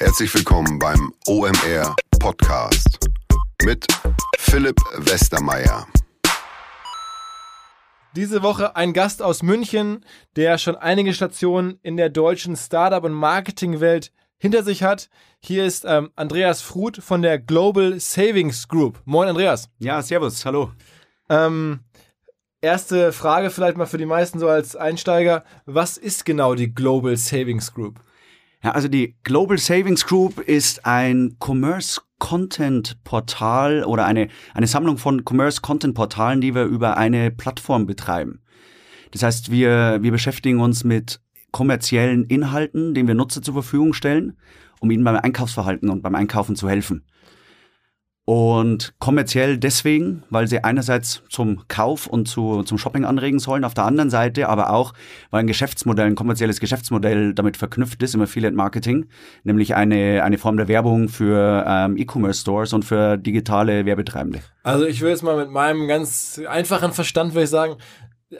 Herzlich willkommen beim OMR Podcast mit Philipp Westermeier. Diese Woche ein Gast aus München, der schon einige Stationen in der deutschen Startup- und Marketingwelt hinter sich hat. Hier ist ähm, Andreas Fruth von der Global Savings Group. Moin, Andreas. Ja, servus, hallo. Ähm, erste Frage vielleicht mal für die meisten so als Einsteiger. Was ist genau die Global Savings Group? Ja, also die Global Savings Group ist ein Commerce Content Portal oder eine, eine Sammlung von Commerce Content Portalen, die wir über eine Plattform betreiben. Das heißt, wir, wir beschäftigen uns mit kommerziellen Inhalten, den wir Nutzer zur Verfügung stellen, um ihnen beim Einkaufsverhalten und beim Einkaufen zu helfen. Und kommerziell deswegen, weil sie einerseits zum Kauf und zu, zum Shopping anregen sollen, auf der anderen Seite aber auch, weil ein Geschäftsmodell, ein kommerzielles Geschäftsmodell damit verknüpft ist im Affiliate Marketing, nämlich eine, eine Form der Werbung für ähm, E-Commerce Stores und für digitale Werbetreibende. Also ich will jetzt mal mit meinem ganz einfachen Verstand, würde ich sagen,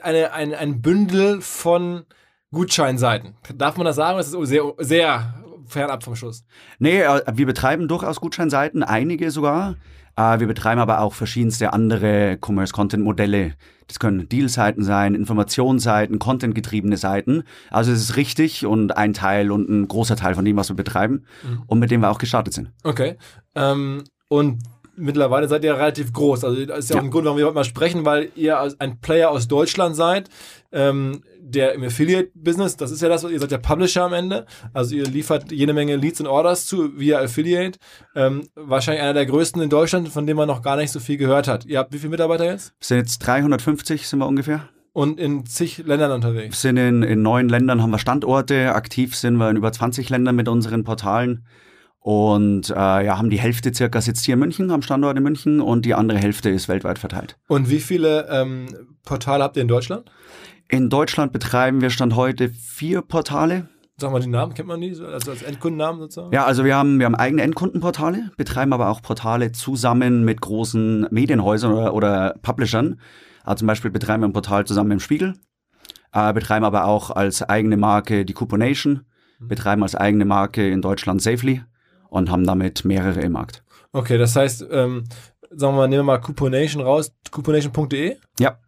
eine, ein, ein Bündel von Gutscheinseiten. Darf man das sagen? Das ist sehr, sehr fernab vom Schuss. Nee, äh, wir betreiben durchaus Gutscheinseiten, einige sogar. Äh, wir betreiben aber auch verschiedenste andere Commerce-Content-Modelle. Das können Deal-Seiten sein, Informationsseiten, Content-getriebene Seiten. Also es ist richtig und ein Teil und ein großer Teil von dem, was wir betreiben mhm. und mit dem wir auch gestartet sind. Okay. Ähm, und mittlerweile seid ihr relativ groß. Also das ist ja, ja. auch ein Grund, warum wir heute mal sprechen, weil ihr ein Player aus Deutschland seid. Ähm, der im Affiliate-Business, das ist ja das, ihr seid ja Publisher am Ende, also ihr liefert jede Menge Leads und Orders zu via Affiliate. Ähm, wahrscheinlich einer der größten in Deutschland, von dem man noch gar nicht so viel gehört hat. Ihr habt wie viele Mitarbeiter jetzt? Sind jetzt 350 sind wir ungefähr. Und in zig Ländern unterwegs? Wir sind in, in neun Ländern, haben wir Standorte. Aktiv sind wir in über 20 Ländern mit unseren Portalen. Und äh, ja, haben die Hälfte circa sitzt hier in München, am Standort in München und die andere Hälfte ist weltweit verteilt. Und wie viele ähm, Portale habt ihr in Deutschland? In Deutschland betreiben wir Stand heute vier Portale. Sag mal die Namen, kennt man die? Also als Endkundennamen sozusagen? Ja, also wir haben, wir haben eigene Endkundenportale, betreiben aber auch Portale zusammen mit großen Medienhäusern oder, oder Publishern. Also zum Beispiel betreiben wir ein Portal zusammen im Spiegel, äh, betreiben aber auch als eigene Marke die Couponation, mhm. betreiben als eigene Marke in Deutschland Safely und haben damit mehrere im Markt. Okay, das heißt, ähm, sagen wir mal, nehmen wir mal Couponation raus, couponation.de? Ja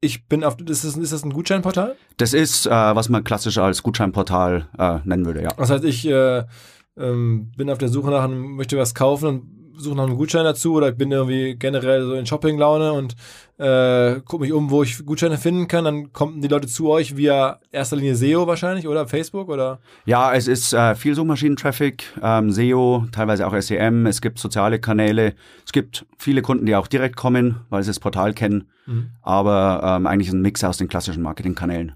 ich bin auf, ist das, ist das ein Gutscheinportal? Das ist, äh, was man klassisch als Gutscheinportal äh, nennen würde, ja. Das heißt, ich äh, ähm, bin auf der Suche nach einem, möchte was kaufen und suche nach einem Gutschein dazu oder ich bin irgendwie generell so in Shopping-Laune und äh, gucke mich um, wo ich Gutscheine finden kann, dann kommen die Leute zu euch via erster Linie SEO wahrscheinlich oder Facebook oder? Ja, es ist äh, viel Suchmaschinen-Traffic, ähm, SEO, teilweise auch SEM, es gibt soziale Kanäle, es gibt viele Kunden, die auch direkt kommen, weil sie das Portal kennen, mhm. aber ähm, eigentlich ein Mix aus den klassischen Marketingkanälen.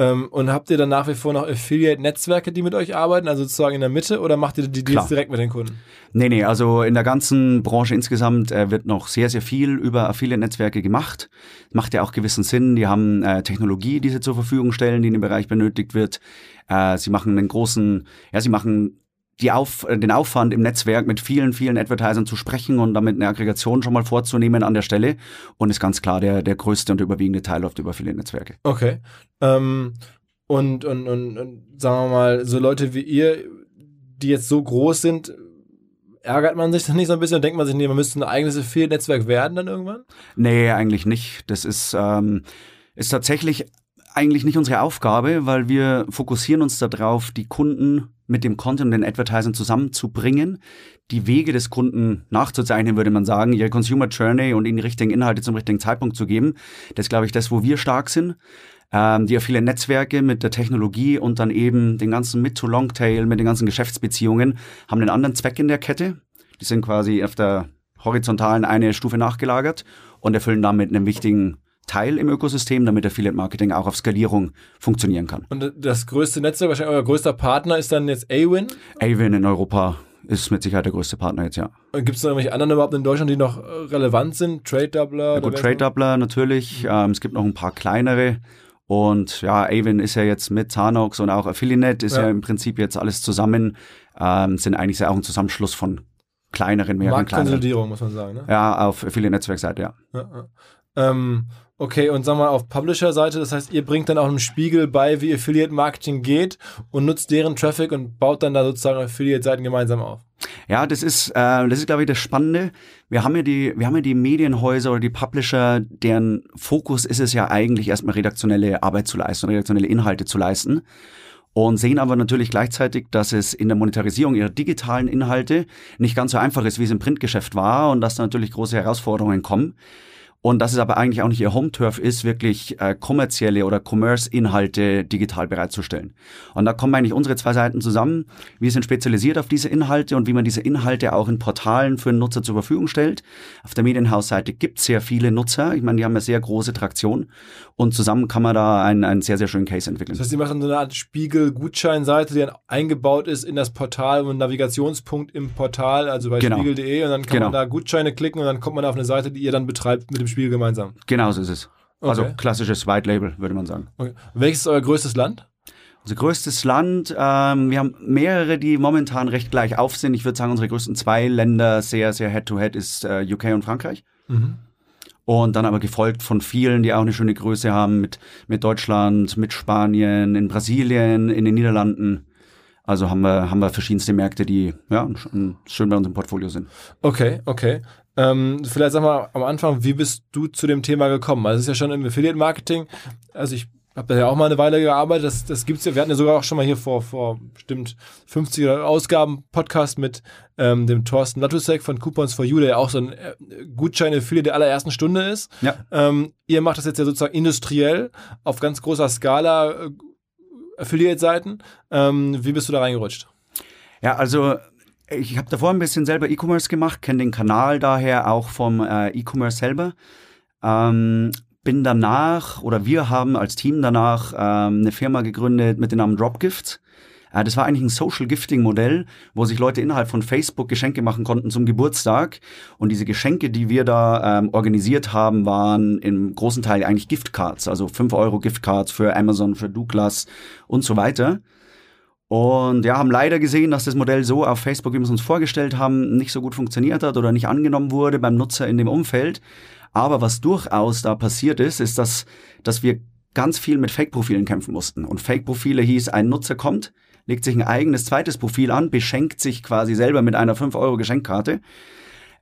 Ähm, und habt ihr dann nach wie vor noch Affiliate-Netzwerke, die mit euch arbeiten, also sozusagen in der Mitte, oder macht ihr die Deals Klar. direkt mit den Kunden? Nee, nee, also in der ganzen Branche insgesamt äh, wird noch sehr, sehr viel über Affiliate-Netzwerke gemacht. Macht ja auch gewissen Sinn. Die haben äh, Technologie, die sie zur Verfügung stellen, die in dem Bereich benötigt wird. Äh, sie machen einen großen, ja, sie machen die Auf, äh, den Aufwand im Netzwerk mit vielen, vielen Advertisern zu sprechen und damit eine Aggregation schon mal vorzunehmen an der Stelle. Und ist ganz klar, der, der größte und überwiegende Teil läuft über viele Netzwerke. Okay. Ähm, und, und, und, und sagen wir mal, so Leute wie ihr, die jetzt so groß sind, ärgert man sich dann nicht so ein bisschen und denkt man sich, nee, man müsste ein eigenes Affiliate-Netzwerk werden dann irgendwann? Nee, eigentlich nicht. Das ist, ähm, ist tatsächlich eigentlich nicht unsere Aufgabe, weil wir fokussieren uns darauf, die Kunden mit dem Content und den Advertisern zusammenzubringen, die Wege des Kunden nachzuzeichnen, würde man sagen, ihre Consumer Journey und ihnen die richtigen Inhalte zum richtigen Zeitpunkt zu geben. Das ist, glaube ich, das, wo wir stark sind. Ähm, die viele Netzwerke mit der Technologie und dann eben den ganzen Mid- to Long-Tail mit den ganzen Geschäftsbeziehungen haben einen anderen Zweck in der Kette. Die sind quasi auf der horizontalen eine Stufe nachgelagert und erfüllen damit einen wichtigen Teil im Ökosystem, damit Affiliate Marketing auch auf Skalierung funktionieren kann. Und das größte Netzwerk, wahrscheinlich euer größter Partner ist dann jetzt Awin? Awin in Europa ist mit Sicherheit der größte Partner jetzt, ja. Gibt es noch irgendwelche anderen überhaupt in Deutschland, die noch relevant sind? Trade Doubler? Ja, gut, Trade Doubler natürlich. Mhm. Ähm, es gibt noch ein paar kleinere. Und ja, Avon ist ja jetzt mit Zanox und auch Affiliate ist ja. ja im Prinzip jetzt alles zusammen, ähm, sind eigentlich auch ein Zusammenschluss von kleineren, mehreren Marktkonsolidierung, muss man sagen. Ne? Ja, auf Affiliate-Netzwerkseite, ja. ja, ja. Ähm, Okay, und sag mal auf Publisher-Seite, das heißt, ihr bringt dann auch einem Spiegel bei, wie Affiliate-Marketing geht und nutzt deren Traffic und baut dann da sozusagen Affiliate-Seiten gemeinsam auf. Ja, das ist, äh, das ist, glaube ich, das Spannende. Wir haben ja die, wir haben ja die Medienhäuser oder die Publisher, deren Fokus ist es ja eigentlich erstmal redaktionelle Arbeit zu leisten, redaktionelle Inhalte zu leisten. Und sehen aber natürlich gleichzeitig, dass es in der Monetarisierung ihrer digitalen Inhalte nicht ganz so einfach ist, wie es im Printgeschäft war und dass da natürlich große Herausforderungen kommen. Und dass es aber eigentlich auch nicht ihr Home-Turf ist, wirklich äh, kommerzielle oder Commerce-Inhalte digital bereitzustellen. Und da kommen eigentlich unsere zwei Seiten zusammen. Wir sind spezialisiert auf diese Inhalte und wie man diese Inhalte auch in Portalen für den Nutzer zur Verfügung stellt. Auf der Medienhausseite gibt es sehr viele Nutzer. Ich meine, die haben eine sehr große Traktion. Und zusammen kann man da einen, einen sehr, sehr schönen Case entwickeln. Das heißt, die machen so eine Art Spiegel-Gutscheinseite, die dann eingebaut ist in das Portal und Navigationspunkt im Portal, also bei Genau. spiegel.de und dann kann Genau. man da Gutscheine klicken und dann kommt man auf eine Seite, die ihr dann betreibt mit dem Spiegel gemeinsam. Genau so ist es. Also Okay. klassisches White Label, würde man sagen. Okay. Welches ist euer größtes Land? Unser größtes Land, ähm, wir haben mehrere, die momentan recht gleich auf sind. Ich würde sagen, unsere größten zwei Länder sehr, sehr Head-to-Head ist äh, UK und Frankreich. Und dann aber gefolgt von vielen, die auch eine schöne Größe haben, mit, mit Deutschland, mit Spanien, in Brasilien, in den Niederlanden. Also haben wir, haben wir verschiedenste Märkte, die ja, schön bei uns im Portfolio sind. Okay, okay. Ähm, vielleicht sag mal am Anfang, wie bist du zu dem Thema gekommen? Also es ist ja schon im Affiliate-Marketing. Also ich habe da ja auch mal eine Weile gearbeitet. Das, das gibt's ja. Wir hatten ja sogar auch schon mal hier vor, vor bestimmt 50 Ausgaben Podcast mit ähm, dem Thorsten Latusek von Coupons for You, der ja auch so ein äh, Gutschein-Affiliate der allerersten Stunde ist. Ja. Ähm, ihr macht das jetzt ja sozusagen industriell auf ganz großer Skala Affiliate-Seiten. Ähm, wie bist du da reingerutscht? Ja, also ich habe davor ein bisschen selber E-Commerce gemacht, kenne den Kanal daher auch vom äh, E-Commerce selber. Ähm, bin danach oder wir haben als Team danach ähm, eine Firma gegründet mit dem Namen Dropgifts. Äh, das war eigentlich ein Social Gifting Modell, wo sich Leute innerhalb von Facebook Geschenke machen konnten zum Geburtstag. Und diese Geschenke, die wir da ähm, organisiert haben, waren im großen Teil eigentlich Giftcards, also 5 Euro Giftcards für Amazon, für Douglas und so weiter. Und ja, haben leider gesehen, dass das Modell so auf Facebook, wie wir es uns vorgestellt haben, nicht so gut funktioniert hat oder nicht angenommen wurde beim Nutzer in dem Umfeld. Aber was durchaus da passiert ist, ist, dass, dass wir ganz viel mit Fake-Profilen kämpfen mussten. Und Fake-Profile hieß, ein Nutzer kommt, legt sich ein eigenes zweites Profil an, beschenkt sich quasi selber mit einer 5-Euro-Geschenkkarte.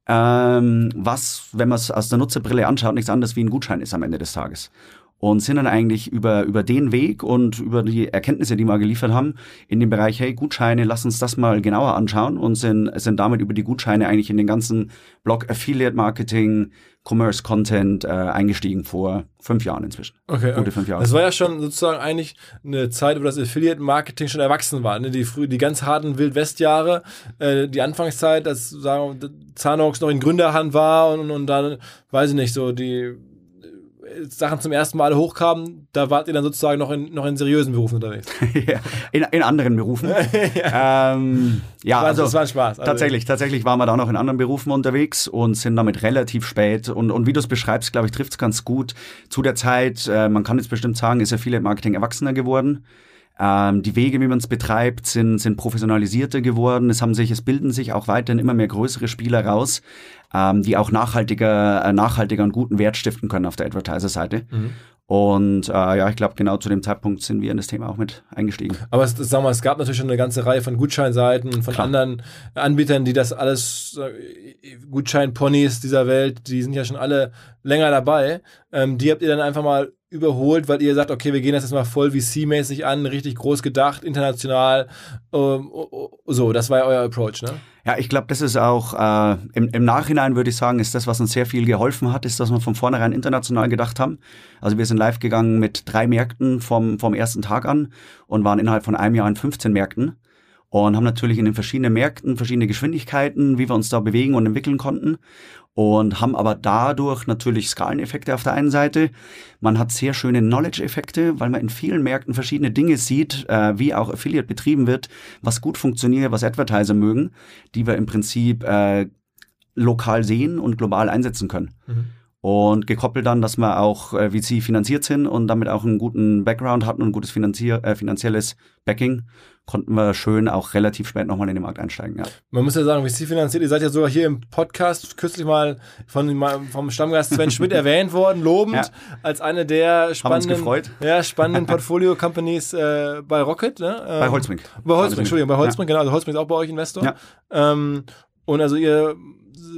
Ähm, was, wenn man es aus der Nutzerbrille anschaut, nichts anderes wie ein Gutschein ist am Ende des Tages und sind dann eigentlich über, über den Weg und über die Erkenntnisse, die wir geliefert haben, in dem Bereich, hey, Gutscheine, lass uns das mal genauer anschauen und sind, sind damit über die Gutscheine eigentlich in den ganzen Blog Affiliate Marketing, Commerce Content äh, eingestiegen vor fünf Jahren inzwischen. Okay. Gute fünf Jahre. Das war ja schon sozusagen eigentlich eine Zeit, wo das Affiliate-Marketing schon erwachsen war. Ne? Die, früh, die ganz harten Wildwest-Jahre, äh, die Anfangszeit, dass sagen wir, Zanox noch in Gründerhand war und, und dann, weiß ich nicht, so die Sachen zum ersten Mal hochkamen, da wart ihr dann sozusagen noch in, noch in seriösen Berufen unterwegs. ja, in, in anderen Berufen. ähm, ja, War- also das war ein Spaß. Also- tatsächlich, tatsächlich waren wir da noch in anderen Berufen unterwegs und sind damit relativ spät. Und, und wie du es beschreibst, glaube ich, trifft es ganz gut. Zu der Zeit, äh, man kann jetzt bestimmt sagen, ist ja viele Marketing erwachsener geworden. Ähm, die Wege, wie man es betreibt, sind, sind professionalisierter geworden. Es haben sich, es bilden sich auch weiterhin immer mehr größere Spieler raus, ähm, die auch nachhaltiger, äh, nachhaltiger und guten Wert stiften können auf der Advertiser-Seite. Und äh, ja, ich glaube, genau zu dem Zeitpunkt sind wir in das Thema auch mit eingestiegen. Aber es, sagen wir, mal, es gab natürlich schon eine ganze Reihe von Gutscheinseiten und von Klar. anderen Anbietern, die das alles, äh, Gutscheinponys dieser Welt, die sind ja schon alle länger dabei. Ähm, die habt ihr dann einfach mal überholt, weil ihr sagt, okay, wir gehen das jetzt mal voll VC-mäßig an, richtig groß gedacht, international. Ähm, so, das war ja euer Approach, ne? Ja, ich glaube, das ist auch äh, im, im Nachhinein würde ich sagen, ist das, was uns sehr viel geholfen hat, ist, dass wir von vornherein international gedacht haben. Also wir sind live gegangen mit drei Märkten vom, vom ersten Tag an und waren innerhalb von einem Jahr in 15 Märkten und haben natürlich in den verschiedenen Märkten verschiedene Geschwindigkeiten, wie wir uns da bewegen und entwickeln konnten und haben aber dadurch natürlich Skaleneffekte auf der einen Seite. Man hat sehr schöne Knowledge-Effekte, weil man in vielen Märkten verschiedene Dinge sieht, äh, wie auch Affiliate betrieben wird, was gut funktioniert, was Advertiser mögen, die wir im Prinzip äh, lokal sehen und global einsetzen können. Und gekoppelt dann, dass wir auch äh, VC finanziert sind und damit auch einen guten Background hatten und ein gutes Finanzier äh, finanzielles Backing, konnten wir schön auch relativ spät nochmal in den Markt einsteigen. Ja. Man muss ja sagen, wie VC finanziert, ihr seid ja sogar hier im Podcast kürzlich mal von, vom Stammgast Sven Schmidt erwähnt worden, lobend, ja. als eine der spannenden, ja, spannenden Portfolio-Companies äh, bei Rocket. Ne? Ähm, bei Holzbrink. Bei Holzbrink, Entschuldigung, bei Holzbrink, ja. genau. Also Holzbrink ist auch bei euch Investor. Ja. Ähm, und also ihr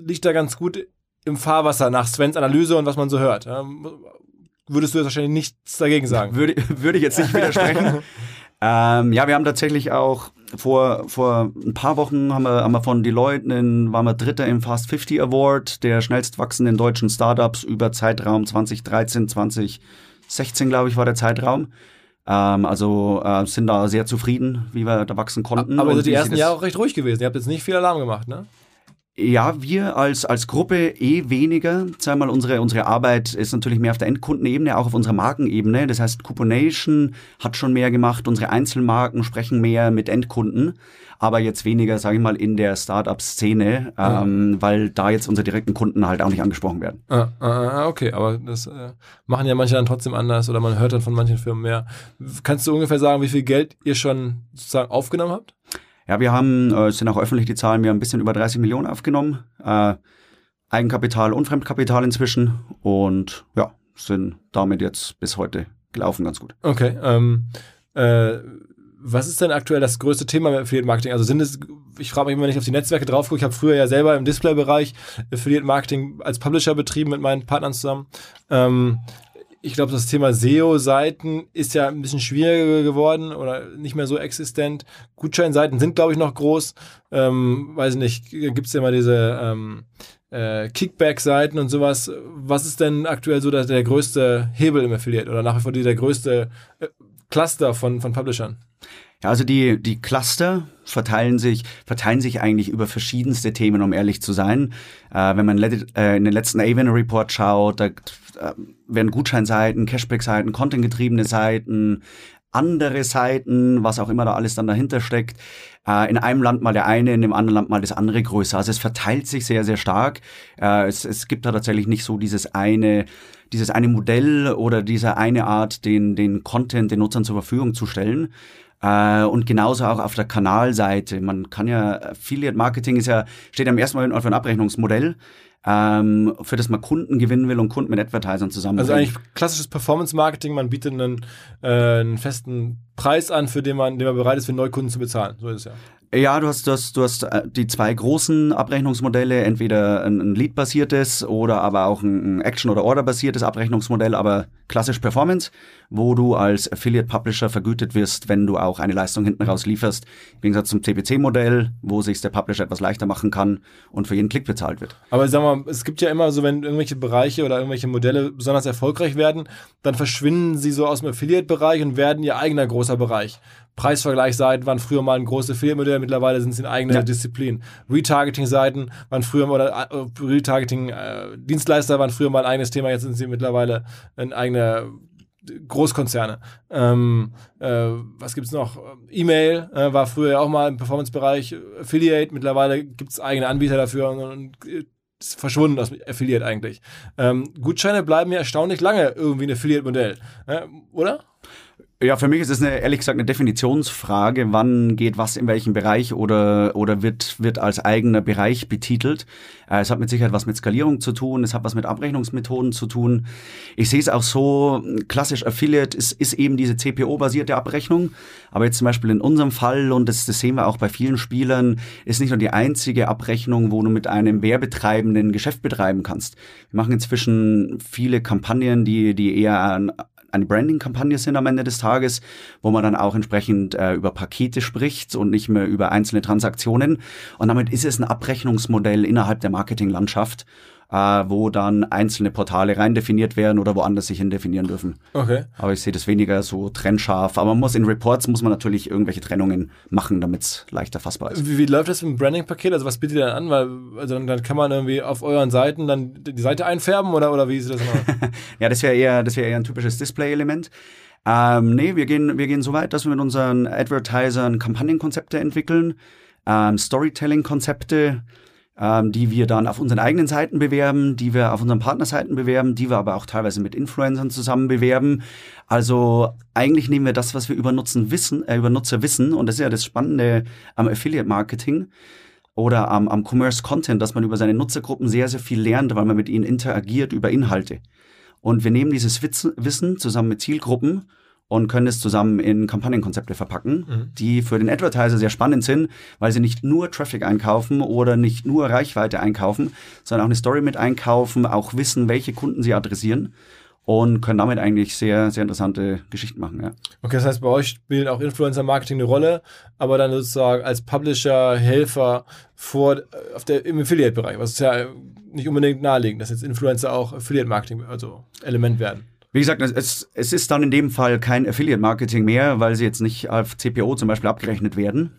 liegt da ganz gut im Fahrwasser nach Svens Analyse und was man so hört. Würdest du jetzt wahrscheinlich nichts dagegen sagen? Würde, würde ich jetzt nicht widersprechen. ähm, ja, wir haben tatsächlich auch vor, vor ein paar Wochen haben wir, haben wir von Deloitte, einen, waren wir Dritter im Fast 50 Award der schnellst wachsenden deutschen Startups über Zeitraum 2013, 2016, glaube ich, war der Zeitraum. Ähm, also äh, sind da sehr zufrieden, wie wir da wachsen konnten. Aber also die ersten Jahre auch recht ruhig gewesen. Ihr habt jetzt nicht viel Alarm gemacht, ne? Ja, wir als, als Gruppe eh weniger. Sag mal, unsere, unsere Arbeit ist natürlich mehr auf der Endkundenebene, auch auf unserer Markenebene. Das heißt, Couponation hat schon mehr gemacht, unsere Einzelmarken sprechen mehr mit Endkunden, aber jetzt weniger, sage ich mal, in der Startup-Szene, ja. ähm, weil da jetzt unsere direkten Kunden halt auch nicht angesprochen werden. Ah, ah, ah, okay, aber das äh, machen ja manche dann trotzdem anders oder man hört dann von manchen Firmen mehr. Kannst du ungefähr sagen, wie viel Geld ihr schon sozusagen aufgenommen habt? Ja, wir haben, äh, sind auch öffentlich die Zahlen, wir haben ein bisschen über 30 Millionen aufgenommen. Äh, Eigenkapital und Fremdkapital inzwischen und ja, sind damit jetzt bis heute gelaufen ganz gut. Okay. Ähm, äh, was ist denn aktuell das größte Thema im Affiliate Marketing? Also sind es, ich frage mich immer, wenn ich auf die Netzwerke drauf gucke, ich habe früher ja selber im Display-Bereich Affiliate Marketing als Publisher betrieben mit meinen Partnern zusammen. Ähm, ich glaube, das Thema SEO-Seiten ist ja ein bisschen schwieriger geworden oder nicht mehr so existent. Gutscheinseiten sind, glaube ich, noch groß. Ähm, weiß nicht, gibt es ja mal diese ähm, äh, Kickback-Seiten und sowas. Was ist denn aktuell so der, der größte Hebel im Affiliate oder nach wie vor der größte äh, Cluster von, von Publishern? Ja, also die, die Cluster verteilen sich, verteilen sich eigentlich über verschiedenste Themen, um ehrlich zu sein. Äh, wenn man äh, in den letzten Avon Report schaut, da äh, werden Gutscheinseiten, Cashback-Seiten, contentgetriebene Seiten, andere Seiten, was auch immer da alles dann dahinter steckt. Äh, in einem Land mal der eine, in dem anderen Land mal das andere größer. Also es verteilt sich sehr, sehr stark. Äh, es, es gibt da tatsächlich nicht so dieses eine, dieses eine Modell oder diese eine Art, den, den Content den Nutzern zur Verfügung zu stellen. Äh, und genauso auch auf der Kanalseite. Man kann ja, Affiliate Marketing ist ja, steht ja im ersten Mal auf ein Abrechnungsmodell ähm, für das man Kunden gewinnen will und Kunden mit Advertisern zusammen. Also eigentlich klassisches Performance-Marketing, man bietet einen, äh, einen festen Preis an, für den man, den man bereit ist, für Neukunden zu bezahlen. So ist es ja. Ja, du hast, du hast, du hast äh, die zwei großen Abrechnungsmodelle, entweder ein, Lead-basiertes oder aber auch ein Action- oder Order-basiertes Abrechnungsmodell, aber klassisch Performance, wo du als Affiliate-Publisher vergütet wirst, wenn du auch eine Leistung hinten raus lieferst. Im Gegensatz zum CPC-Modell, wo sich der Publisher etwas leichter machen kann und für jeden Klick bezahlt wird. Aber sag mal, es gibt ja immer so, wenn irgendwelche Bereiche oder irgendwelche Modelle besonders erfolgreich werden, dann verschwinden sie so aus dem Affiliate-Bereich und werden ihr eigener großer Bereich. Preisvergleichsseiten waren früher mal ein großes Filmmodell, mittlerweile sind sie eine eigene ja. Disziplin. Retargeting-Seiten waren früher oder äh, Retargeting-Dienstleister äh, waren früher mal ein eigenes Thema, jetzt sind sie mittlerweile ein eigene Großkonzerne. Ähm, äh, was gibt's noch? E-Mail äh, war früher ja auch mal im Performance-Bereich. Affiliate, mittlerweile gibt's eigene Anbieter dafür und, und ist verschwunden aus Affiliate eigentlich. Ähm, Gutscheine bleiben ja erstaunlich lange irgendwie ein Affiliate-Modell, äh, oder? Ja, für mich ist es eine, ehrlich gesagt eine Definitionsfrage, wann geht was in welchem Bereich oder, oder wird, wird als eigener Bereich betitelt. Äh, es hat mit Sicherheit was mit Skalierung zu tun, es hat was mit Abrechnungsmethoden zu tun. Ich sehe es auch so, klassisch Affiliate ist, ist eben diese CPO-basierte Abrechnung. Aber jetzt zum Beispiel in unserem Fall, und das, das sehen wir auch bei vielen Spielern, ist nicht nur die einzige Abrechnung, wo du mit einem Werbetreibenden Geschäft betreiben kannst. Wir machen inzwischen viele Kampagnen, die, die eher an, eine Branding-Kampagne sind am Ende des Tages, wo man dann auch entsprechend äh, über Pakete spricht und nicht mehr über einzelne Transaktionen. Und damit ist es ein Abrechnungsmodell innerhalb der Marketinglandschaft äh, wo dann einzelne Portale rein definiert werden oder woanders sich hin definieren dürfen. Okay. Aber ich sehe das weniger so trennscharf. Aber man muss in Reports muss man natürlich irgendwelche Trennungen machen, damit es leichter fassbar ist. Wie, wie, läuft das mit dem Branding-Paket? Also was bietet ihr dann an? Weil also dann, kann man irgendwie auf euren Seiten dann die Seite einfärben oder, oder wie sieht das aus? ja, das wäre eher, das wäre eher ein typisches Display-Element. Ähm, nee, wir gehen, wir gehen so weit, dass wir mit unseren Advertisern Kampagnenkonzepte entwickeln, ähm, Storytelling-Konzepte, ähm, die wir dann auf unseren eigenen Seiten bewerben, die wir auf unseren Partnerseiten bewerben, die wir aber auch teilweise mit Influencern zusammen bewerben. Also eigentlich nehmen wir das, was wir über, Nutzen wissen, äh, über Nutzer wissen, und das ist ja das Spannende am Affiliate Marketing oder am, am Commerce Content, dass man über seine Nutzergruppen sehr, sehr viel lernt, weil man mit ihnen interagiert über Inhalte. Und wir nehmen dieses Wissen zusammen mit Zielgruppen und können es zusammen in Kampagnenkonzepte verpacken, mhm. die für den Advertiser sehr spannend sind, weil sie nicht nur Traffic einkaufen oder nicht nur Reichweite einkaufen, sondern auch eine Story mit einkaufen, auch wissen, welche Kunden sie adressieren und können damit eigentlich sehr, sehr interessante Geschichten machen. Ja. Okay, das heißt, bei euch spielt auch Influencer-Marketing eine Rolle, aber dann sozusagen als Publisher, Helfer vor, auf der, im Affiliate-Bereich, was ist ja nicht unbedingt naheliegend, dass jetzt Influencer auch Affiliate-Marketing, also Element werden. Wie gesagt, es, es ist dann in dem Fall kein Affiliate-Marketing mehr, weil sie jetzt nicht auf CPO zum Beispiel abgerechnet werden.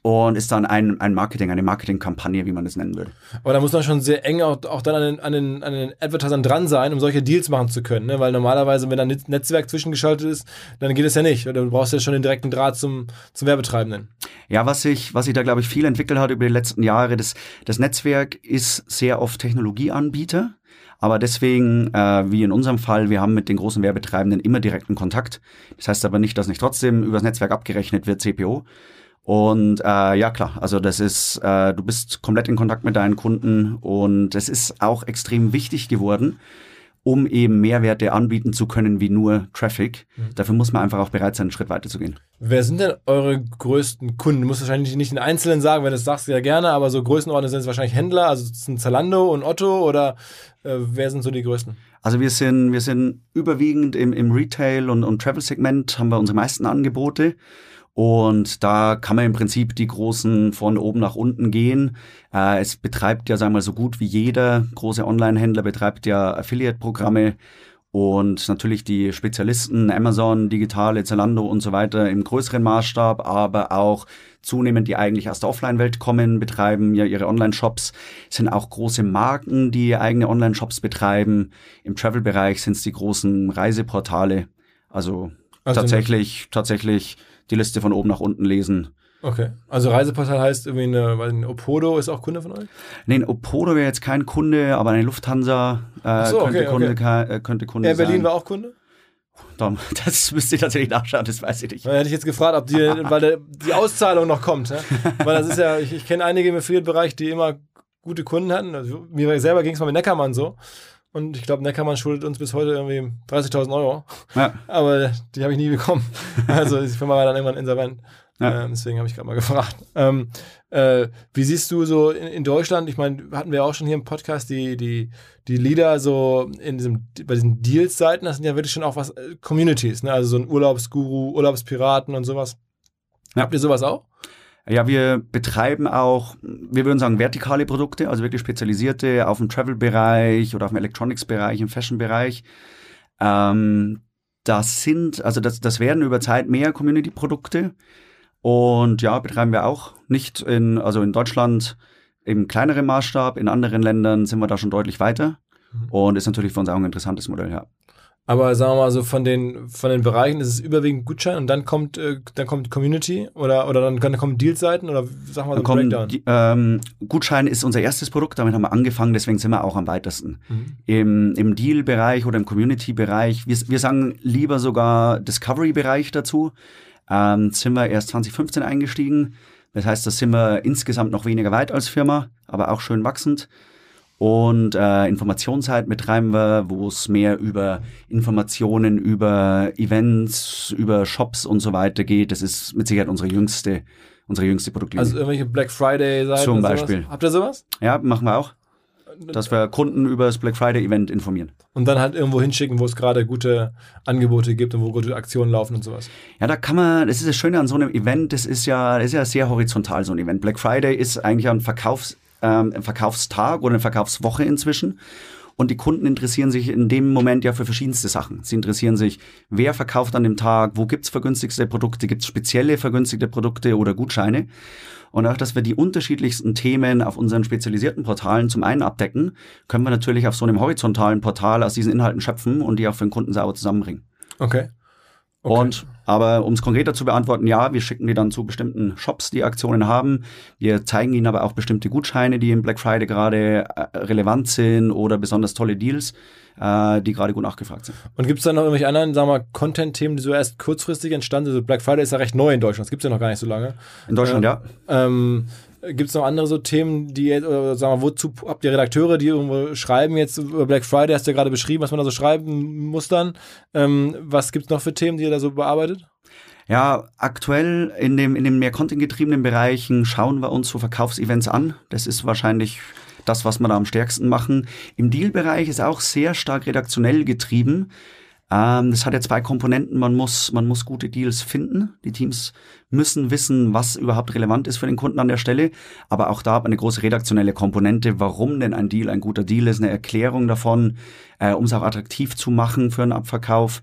Und ist dann ein, ein Marketing, eine Marketingkampagne, wie man es nennen würde. Aber da muss man schon sehr eng auch, auch dann an den, an, den, an den Advertisern dran sein, um solche Deals machen zu können. Ne? Weil normalerweise, wenn da ein Netzwerk zwischengeschaltet ist, dann geht es ja nicht. Du brauchst ja schon den direkten Draht zum, zum Werbetreibenden. Ja, was sich, was sich da, glaube ich, viel entwickelt hat über die letzten Jahre, das, das Netzwerk ist sehr oft Technologieanbieter. Aber deswegen, äh, wie in unserem Fall, wir haben mit den großen Werbetreibenden immer direkten Kontakt. Das heißt aber nicht, dass nicht trotzdem übers Netzwerk abgerechnet wird, CPO. Und äh, ja klar, also das ist, äh, du bist komplett in Kontakt mit deinen Kunden und es ist auch extrem wichtig geworden, um eben Mehrwerte anbieten zu können wie nur Traffic. Mhm. Dafür muss man einfach auch bereit sein, einen Schritt weiter zu gehen. Wer sind denn eure größten Kunden? Du musst wahrscheinlich nicht in Einzelnen sagen, wenn du das sagst, ja gerne, aber so Größenordnung sind es wahrscheinlich Händler, also sind Zalando und Otto oder äh, wer sind so die größten? Also wir sind, wir sind überwiegend im, im Retail- und, und Travel-Segment, haben wir unsere meisten Angebote. Und da kann man im Prinzip die großen von oben nach unten gehen. Äh, es betreibt ja, sagen wir mal, so gut wie jeder große Online-Händler betreibt ja Affiliate-Programme und natürlich die Spezialisten Amazon, Digitale, Zalando und so weiter im größeren Maßstab, aber auch zunehmend, die eigentlich aus der Offline-Welt kommen, betreiben ja ihre Online-Shops, sind auch große Marken, die eigene Online-Shops betreiben. Im Travel-Bereich sind es die großen Reiseportale. Also, also tatsächlich, tatsächlich die Liste von oben nach unten lesen. Okay. Also Reiseportal heißt irgendwie eine, weil ein Opodo ist auch Kunde von euch? Nee, ein Opodo wäre jetzt kein Kunde, aber eine Lufthansa äh, so, könnte, okay, Kunde, okay. Äh, könnte Kunde Air sein. Berlin war auch Kunde? Das müsste ich tatsächlich nachschauen, das weiß ich nicht. Weil hätte ich jetzt gefragt, ob die, weil die Auszahlung noch kommt. Ja? Weil das ist ja, ich, ich kenne einige im Affiliate-Bereich, die immer gute Kunden hatten. Also, mir selber ging es mal mit Neckermann so. Und ich glaube, Neckermann schuldet uns bis heute irgendwie 30.000 Euro. Ja. Aber die habe ich nie bekommen. Also die Firma war dann irgendwann insolvent. Ja. Ähm, deswegen habe ich gerade mal gefragt. Ähm, äh, wie siehst du so in, in Deutschland? Ich meine, hatten wir auch schon hier im Podcast die, die, die Leader so in diesem, bei diesen Deals-Seiten, das sind ja wirklich schon auch was äh, Communities, ne? Also so ein Urlaubsguru, Urlaubspiraten und sowas. Ja. Habt ihr sowas auch? Ja, wir betreiben auch, wir würden sagen, vertikale Produkte, also wirklich spezialisierte auf dem Travel-Bereich oder auf dem Electronics-Bereich, im Fashion-Bereich. Ähm, das sind, also das, das werden über Zeit mehr Community-Produkte. Und ja, betreiben wir auch nicht in, also in Deutschland im kleineren Maßstab, in anderen Ländern sind wir da schon deutlich weiter. Mhm. Und ist natürlich für uns auch ein interessantes Modell, ja. Aber sagen wir mal so von den von den Bereichen ist es überwiegend Gutschein und dann kommt äh, dann kommt Community oder oder dann, dann kommen Dealseiten oder sagen wir so kommen, Breakdown. Ähm, Gutschein ist unser erstes Produkt, damit haben wir angefangen, deswegen sind wir auch am weitesten. Mhm. Im, im Deal-Bereich oder im Community-Bereich, wir, wir sagen lieber sogar Discovery-Bereich dazu, ähm, sind wir erst 2015 eingestiegen. Das heißt, da sind wir insgesamt noch weniger weit als Firma, aber auch schön wachsend. Und äh, Informationszeit betreiben wir, wo es mehr über Informationen, über Events, über Shops und so weiter geht. Das ist mit Sicherheit unsere jüngste, unsere jüngste Produktlinie. Also irgendwelche Black Friday Seiten Zum Beispiel. Sowas? Habt ihr sowas? Ja, machen wir auch. Dass wir Kunden über das Black Friday Event informieren. Und dann halt irgendwo hinschicken, wo es gerade gute Angebote gibt und wo gute Aktionen laufen und sowas. Ja, da kann man, das ist das Schöne an so einem Event, das ist ja, das ist ja sehr horizontal, so ein Event. Black Friday ist eigentlich ein Verkaufs- ähm, Verkaufstag oder eine Verkaufswoche inzwischen. Und die Kunden interessieren sich in dem Moment ja für verschiedenste Sachen. Sie interessieren sich, wer verkauft an dem Tag, wo gibt's vergünstigste Produkte, gibt's spezielle vergünstigte Produkte oder Gutscheine. Und auch, dass wir die unterschiedlichsten Themen auf unseren spezialisierten Portalen zum einen abdecken, können wir natürlich auf so einem horizontalen Portal aus diesen Inhalten schöpfen und die auch für den Kunden sauber zusammenbringen. Okay. Okay. Und aber um es konkreter zu beantworten, ja, wir schicken die dann zu bestimmten Shops, die Aktionen haben. Wir zeigen ihnen aber auch bestimmte Gutscheine, die im Black Friday gerade äh, relevant sind oder besonders tolle Deals, äh, die gerade gut nachgefragt sind. Und gibt es da noch irgendwelche anderen, sagen wir mal, Content-Themen, die so erst kurzfristig entstanden sind? Also Black Friday ist ja recht neu in Deutschland, das gibt es ja noch gar nicht so lange. In Deutschland, äh, ja. Ähm, Gibt es noch andere so Themen, die, oder sagen wir, wozu habt ihr Redakteure, die irgendwo schreiben jetzt über Black Friday, hast du ja gerade beschrieben, was man da so schreiben muss dann. Ähm, was gibt es noch für Themen, die ihr da so bearbeitet? Ja, aktuell in dem, in den mehr content-getriebenen Bereichen schauen wir uns so Verkaufsevents an. Das ist wahrscheinlich das, was wir da am stärksten machen. Im Deal-Bereich ist auch sehr stark redaktionell getrieben. Ähm, das hat ja zwei Komponenten. Man muss, man muss gute Deals finden. Die Teams müssen wissen, was überhaupt relevant ist für den Kunden an der Stelle. Aber auch da hat man eine große redaktionelle Komponente, warum denn ein Deal ein guter Deal ist, eine Erklärung davon, äh, um es auch attraktiv zu machen für einen Abverkauf.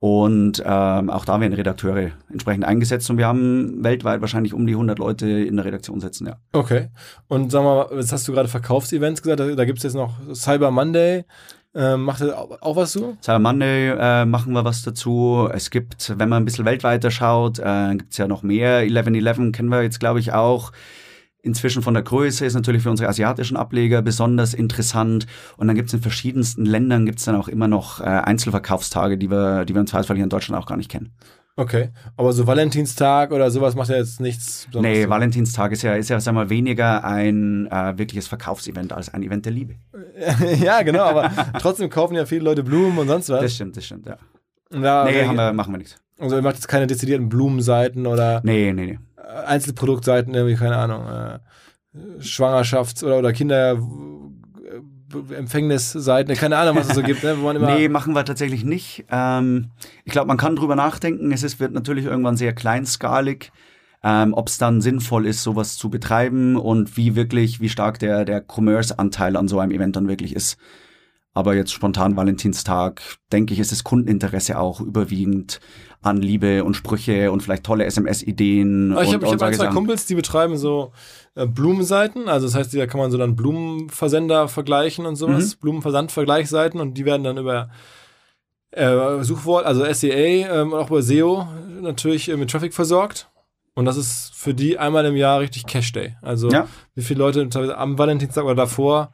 Und ähm, auch da werden Redakteure entsprechend eingesetzt und wir haben weltweit wahrscheinlich um die 100 Leute in der Redaktion sitzen, ja. Okay. Und sag mal, jetzt hast du gerade Verkaufsevents gesagt, da, da gibt es jetzt noch Cyber Monday. Ähm, macht ihr auch was zu? Cyber Monday äh, machen wir was dazu. Es gibt, wenn man ein bisschen weltweiter schaut, äh, gibt es ja noch mehr. 11.11 kennen wir jetzt, glaube ich, auch. Inzwischen von der Größe ist natürlich für unsere asiatischen Ableger besonders interessant. Und dann gibt es in verschiedensten Ländern gibt es dann auch immer noch äh, Einzelverkaufstage, die wir, die wir im Zweifelsfall hier in Deutschland auch gar nicht kennen. Okay, aber so Valentinstag oder sowas macht ja jetzt nichts Besonderes. Nee, Valentinstag ist ja, ist ja sag mal, weniger ein äh, wirkliches Verkaufsevent als ein Event der Liebe. ja, genau, aber trotzdem kaufen ja viele Leute Blumen und sonst was. Das stimmt, das stimmt, ja. ja nee, wir, machen wir nicht. Also ihr macht jetzt keine dezidierten Blumenseiten oder nee, nee, nee. Einzelproduktseiten, irgendwie, keine Ahnung, äh, Schwangerschafts- oder, oder Kinder Empfängnisseiten, keine Ahnung, was es so gibt. Ne? Wo man immer nee, machen wir tatsächlich nicht. Ähm, ich glaube, man kann drüber nachdenken. Es ist, wird natürlich irgendwann sehr kleinskalig, ähm, ob es dann sinnvoll ist, sowas zu betreiben und wie wirklich, wie stark der, der Commerce-Anteil an so einem Event dann wirklich ist. Aber jetzt spontan Valentinstag, denke ich, ist das Kundeninteresse auch überwiegend an Liebe und Sprüche und vielleicht tolle SMS-Ideen. Ich habe hab ein, zwei Kumpels, die betreiben so äh, Blumenseiten. Also das heißt, da kann man so dann Blumenversender vergleichen und sowas. Mhm. Blumenversandvergleichsseiten und die werden dann über äh, Suchwort, also SEA, ähm, auch über SEO natürlich äh, mit Traffic versorgt. Und das ist für die einmal im Jahr richtig Cash Day. Also ja. wie viele Leute am Valentinstag oder davor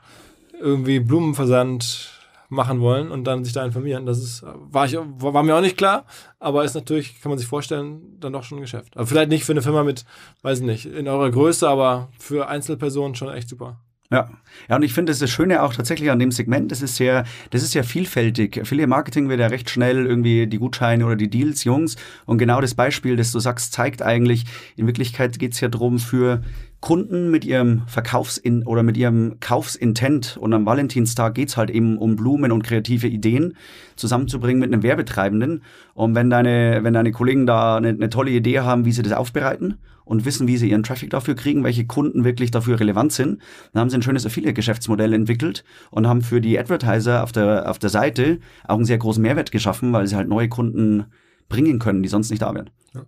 irgendwie Blumenversand machen wollen und dann sich da informieren. Das ist, war, ich, war mir auch nicht klar, aber ist natürlich, kann man sich vorstellen, dann doch schon ein Geschäft. Aber vielleicht nicht für eine Firma mit, weiß ich nicht, in eurer Größe, aber für Einzelpersonen schon echt super. Ja. Ja, und ich finde, das ist das Schöne auch tatsächlich an dem Segment, das ist sehr, das ist sehr vielfältig. Affiliate Marketing wird ja recht schnell irgendwie die Gutscheine oder die Deals, Jungs. Und genau das Beispiel, das du sagst, zeigt eigentlich, in Wirklichkeit geht es ja darum, für Kunden mit ihrem Verkaufsin oder mit ihrem Kaufsintent und am Valentinstag geht's halt eben um Blumen und kreative Ideen zusammenzubringen mit einem Werbetreibenden. Und wenn deine, wenn deine Kollegen da eine, eine tolle Idee haben, wie sie das aufbereiten und wissen, wie sie ihren Traffic dafür kriegen, welche Kunden wirklich dafür relevant sind, dann haben sie ein schönes Affiliate-Geschäftsmodell entwickelt und haben für die Advertiser auf der, auf der Seite auch einen sehr großen Mehrwert geschaffen, weil sie halt neue Kunden bringen können, die sonst nicht da wären. Ja.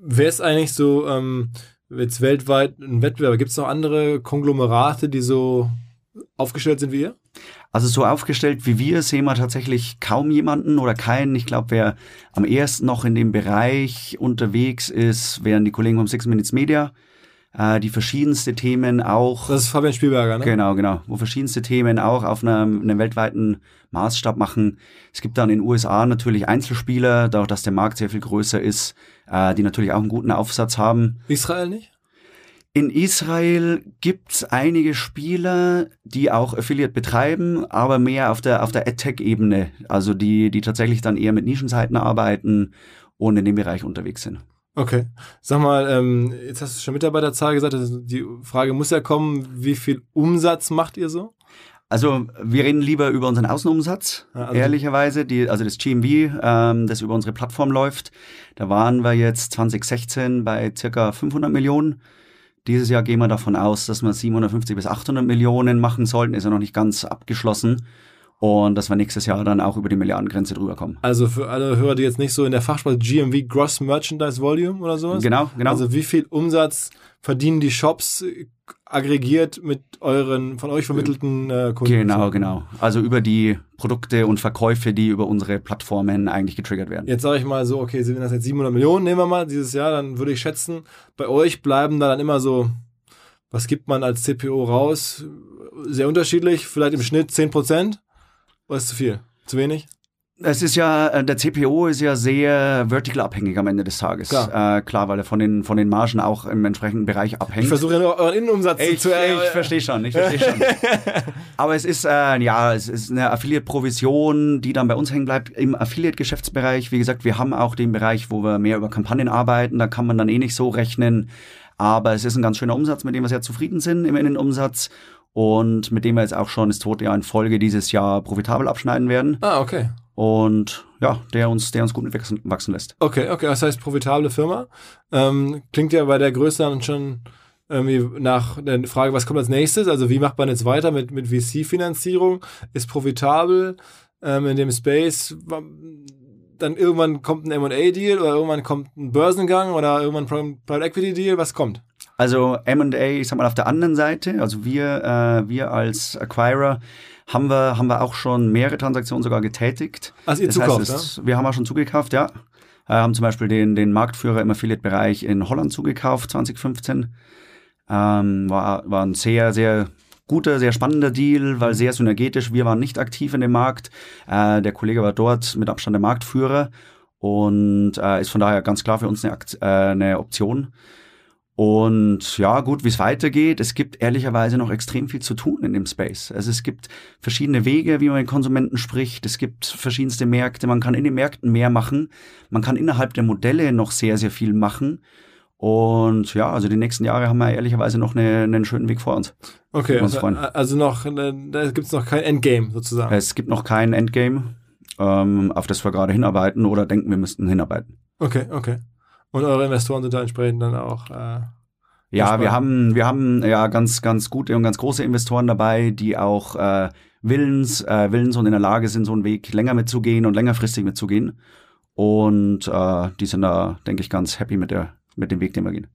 Wer ist eigentlich so, ähm, jetzt weltweit ein Wettbewerb? Gibt es noch andere Konglomerate, die so aufgestellt sind wie ihr? Also so aufgestellt wie wir sehen wir tatsächlich kaum jemanden oder keinen. Ich glaube, wer am ersten noch in dem Bereich unterwegs ist, wären die Kollegen vom Six Minutes Media, äh, die verschiedenste Themen auch. Das ist Fabian Spielberger, ne? Genau, genau. Wo verschiedenste Themen auch auf einem, einem weltweiten Maßstab machen. Es gibt dann in den USA natürlich Einzelspieler, dadurch, dass der Markt sehr viel größer ist, äh, die natürlich auch einen guten Aufsatz haben. Israel nicht? In Israel gibt's einige Spieler, die auch Affiliate betreiben, aber mehr auf der, auf der AdTech-Ebene. Also die, die tatsächlich dann eher mit Nischenseiten arbeiten und in dem Bereich unterwegs sind. Okay. Sag mal, ähm, jetzt hast du schon Mitarbeiterzahl gesagt, also die Frage muss ja kommen, wie viel Umsatz macht ihr so? Also wir reden lieber über unseren Außenumsatz, also ehrlicherweise. Die, also das GMV, ähm, das über unsere Plattform läuft. Da waren wir jetzt 2016 bei circa 500 Millionen. Dieses Jahr gehen wir davon aus, dass wir 750 bis 800 Millionen machen sollten. Ist ja noch nicht ganz abgeschlossen und dass wir nächstes Jahr dann auch über die Milliardengrenze drüber kommen. Also für alle Hörer, die jetzt nicht so in der Fachsprache GMV Gross Merchandise Volume oder sowas? Genau, genau. Also wie viel Umsatz verdienen die Shops aggregiert mit euren von euch vermittelten äh, Kunden. Genau, genau. Also über die Produkte und Verkäufe, die über unsere Plattformen eigentlich getriggert werden. Jetzt sage ich mal so, okay, sind das jetzt 700 Millionen, nehmen wir mal dieses Jahr, dann würde ich schätzen, bei euch bleiben da dann immer so, was gibt man als CPO raus? Sehr unterschiedlich, vielleicht im Schnitt 10 Prozent. Oder ist zu viel? Zu wenig? Es ist ja, äh, der CPO ist ja sehr vertical abhängig am Ende des Tages. Klar. Äh, klar, weil er von den, von den Margen auch im entsprechenden Bereich abhängt. Ich versuche ja nur euren Innenumsatz Ich, zu ich verstehe schon, ich verstehe schon. Aber es ist, äh, ja, es ist eine Affiliate-Provision, die dann bei uns hängen bleibt im Affiliate-Geschäftsbereich. Wie gesagt, wir haben auch den Bereich, wo wir mehr über Kampagnen arbeiten. Da kann man dann eh nicht so rechnen. Aber es ist ein ganz schöner Umsatz, mit dem wir sehr zufrieden sind im Innenumsatz. Und mit dem wir jetzt auch schon das zweite Jahr in Folge dieses Jahr profitabel abschneiden werden. Ah, okay. Und ja, der uns, der uns gut mitwachsen wachsen lässt. Okay, okay, das heißt profitable Firma. Ähm, klingt ja bei der Größe dann schon irgendwie nach der Frage, was kommt als nächstes? Also wie macht man jetzt weiter mit, mit VC-Finanzierung? Ist profitabel ähm, in dem Space? Dann irgendwann kommt ein M&A-Deal oder irgendwann kommt ein Börsengang oder irgendwann ein Private Equity-Deal? Was kommt? Also M&A, ich sag mal auf der anderen Seite, also wir, äh, wir als Acquirer haben wir, haben wir auch schon mehrere Transaktionen sogar getätigt. Also ihr Das zukauft, heißt, es, Wir haben auch schon zugekauft, ja. Äh, haben zum Beispiel den, den Marktführer im Affiliate-Bereich in Holland zugekauft, 2015. Ähm, war, war ein sehr, sehr guter, sehr spannender Deal, weil sehr synergetisch. Wir waren nicht aktiv in dem Markt. Äh, der Kollege war dort mit Abstand der Marktführer und äh, ist von daher ganz klar für uns eine, Akt, äh, eine Option. Und ja, gut, wie es weitergeht, es gibt ehrlicherweise noch extrem viel zu tun in dem Space. Also es gibt verschiedene Wege, wie man mit Konsumenten spricht. Es gibt verschiedenste Märkte. Man kann in den Märkten mehr machen. Man kann innerhalb der Modelle noch sehr, sehr viel machen. Und ja, also die nächsten Jahre haben wir ehrlicherweise noch eine, einen schönen Weg vor uns. Okay, uns also, freuen. also noch, äh, da gibt es noch kein Endgame sozusagen. Es gibt noch kein Endgame, ähm, auf das wir gerade hinarbeiten oder denken, wir müssten hinarbeiten. Okay, okay. Und eure Investoren sind da entsprechend dann auch. Äh, Ja, wir haben, wir haben ja ganz, ganz gute und ganz große Investoren dabei, die auch äh, willens, äh, willens und in der Lage sind, so einen Weg länger mitzugehen und längerfristig mitzugehen. Und äh, die sind da, denke ich, ganz happy mit der, mit dem Weg, den wir gehen.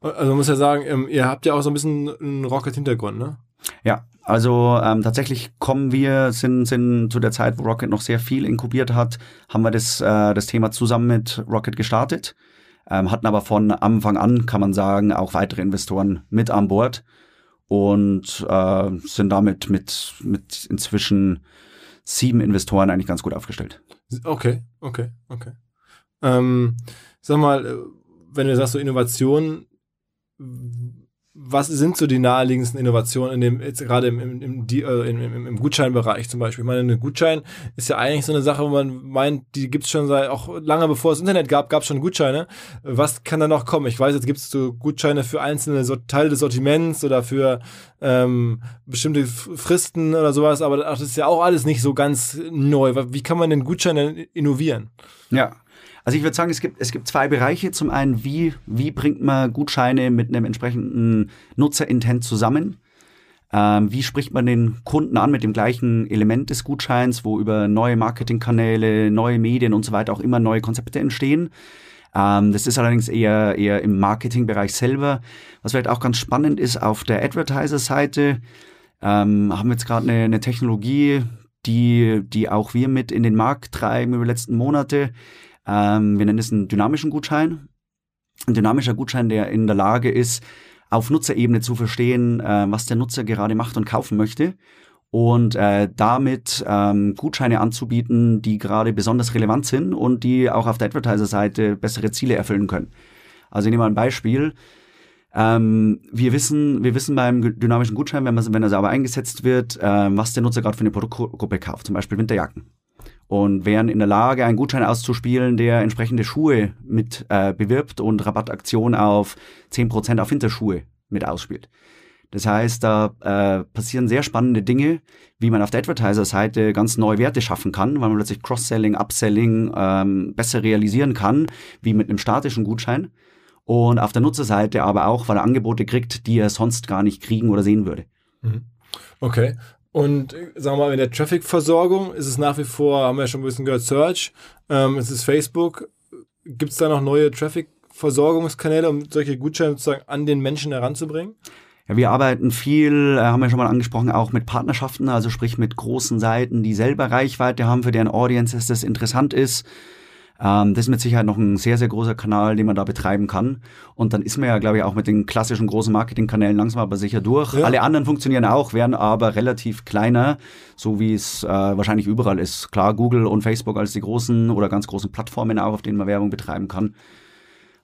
also man muss ja sagen, ähm, ihr habt ja auch so ein bisschen einen Rocket-Hintergrund, ne? Ja, also ähm, tatsächlich kommen wir, sind, sind zu der Zeit, wo Rocket noch sehr viel inkubiert hat, haben wir das, äh, das Thema zusammen mit Rocket gestartet, ähm, hatten aber von Anfang an, kann man sagen, auch weitere Investoren mit an Bord und äh, sind damit mit, mit inzwischen sieben Investoren eigentlich ganz gut aufgestellt. Okay, okay, okay. Ähm, sag mal, äh, wenn du sagst so Innovation, was sind so die naheliegendsten Innovationen in dem, jetzt gerade im, im, im, äh, im, im, Gutscheinbereich zum Beispiel? Ich meine, ein Gutschein ist ja eigentlich so eine Sache, wo man meint, die gibt es schon seit, auch lange bevor es Internet gab, gab es schon Gutscheine. Was kann da noch kommen? Ich weiß, jetzt gibt es so Gutscheine für einzelne so Teile des Sortiments oder für ähm, bestimmte Fristen oder sowas, aber das ist ja auch alles nicht so ganz neu. Wie kann man denn Gutscheine innovieren? Ja. Also ich würde sagen, es gibt, es gibt zwei Bereiche. Zum einen, wie, wie bringt man Gutscheine mit einem entsprechenden Nutzerintent zusammen? Ähm, wie spricht man den Kunden an mit dem gleichen Element des Gutscheins, wo über neue Marketingkanäle, neue Medien und so weiter auch immer neue Konzepte entstehen? Ähm, das ist allerdings eher, eher im Marketingbereich selber. Was vielleicht auch ganz spannend ist, auf der Advertiser-Seite ähm, haben wir jetzt gerade eine, eine Technologie, die, die auch wir mit in den Markt treiben über die letzten Monate. Ähm, wir nennen es einen dynamischen Gutschein. Ein dynamischer Gutschein, der in der Lage ist, auf Nutzerebene zu verstehen, äh, was der Nutzer gerade macht und kaufen möchte und äh, damit ähm, Gutscheine anzubieten, die gerade besonders relevant sind und die auch auf der Advertiser-Seite bessere Ziele erfüllen können. Also ich nehme mal ein Beispiel. Ähm, wir wissen, wir wissen beim dynamischen Gutschein, wenn, wenn er sauber eingesetzt wird, ähm, was der Nutzer gerade für eine Produktgruppe kauft, zum Beispiel Winterjacken. Und wären in der Lage, einen Gutschein auszuspielen, der entsprechende Schuhe mit äh, bewirbt und Rabattaktion auf 10% auf Winterschuhe mit ausspielt. Das heißt, da äh, passieren sehr spannende Dinge, wie man auf der Advertiser-Seite ganz neue Werte schaffen kann, weil man plötzlich Cross-Selling, Upselling ähm, besser realisieren kann, wie mit einem statischen Gutschein. Und auf der Nutzerseite aber auch, weil er Angebote kriegt, die er sonst gar nicht kriegen oder sehen würde. Okay. Und äh, sagen wir mal, in der Traffic-Versorgung ist es nach wie vor, haben wir ja schon ein bisschen gehört, Search, ähm, es ist Facebook. Gibt es da noch neue Traffic-Versorgungskanäle, um solche Gutscheine sozusagen an den Menschen heranzubringen? Ja, wir arbeiten viel, äh, haben wir schon mal angesprochen, auch mit Partnerschaften, also sprich mit großen Seiten, die selber Reichweite haben, für deren Audiences das interessant ist. Ähm, das ist mit Sicherheit noch ein sehr, sehr großer Kanal, den man da betreiben kann. Und dann ist man ja, glaube ich, auch mit den klassischen großen Marketingkanälen langsam aber sicher durch. Ja. Alle anderen funktionieren auch, werden aber relativ kleiner, so wie es äh, wahrscheinlich überall ist. Klar, Google und Facebook als die großen oder ganz großen Plattformen auch, auf denen man Werbung betreiben kann.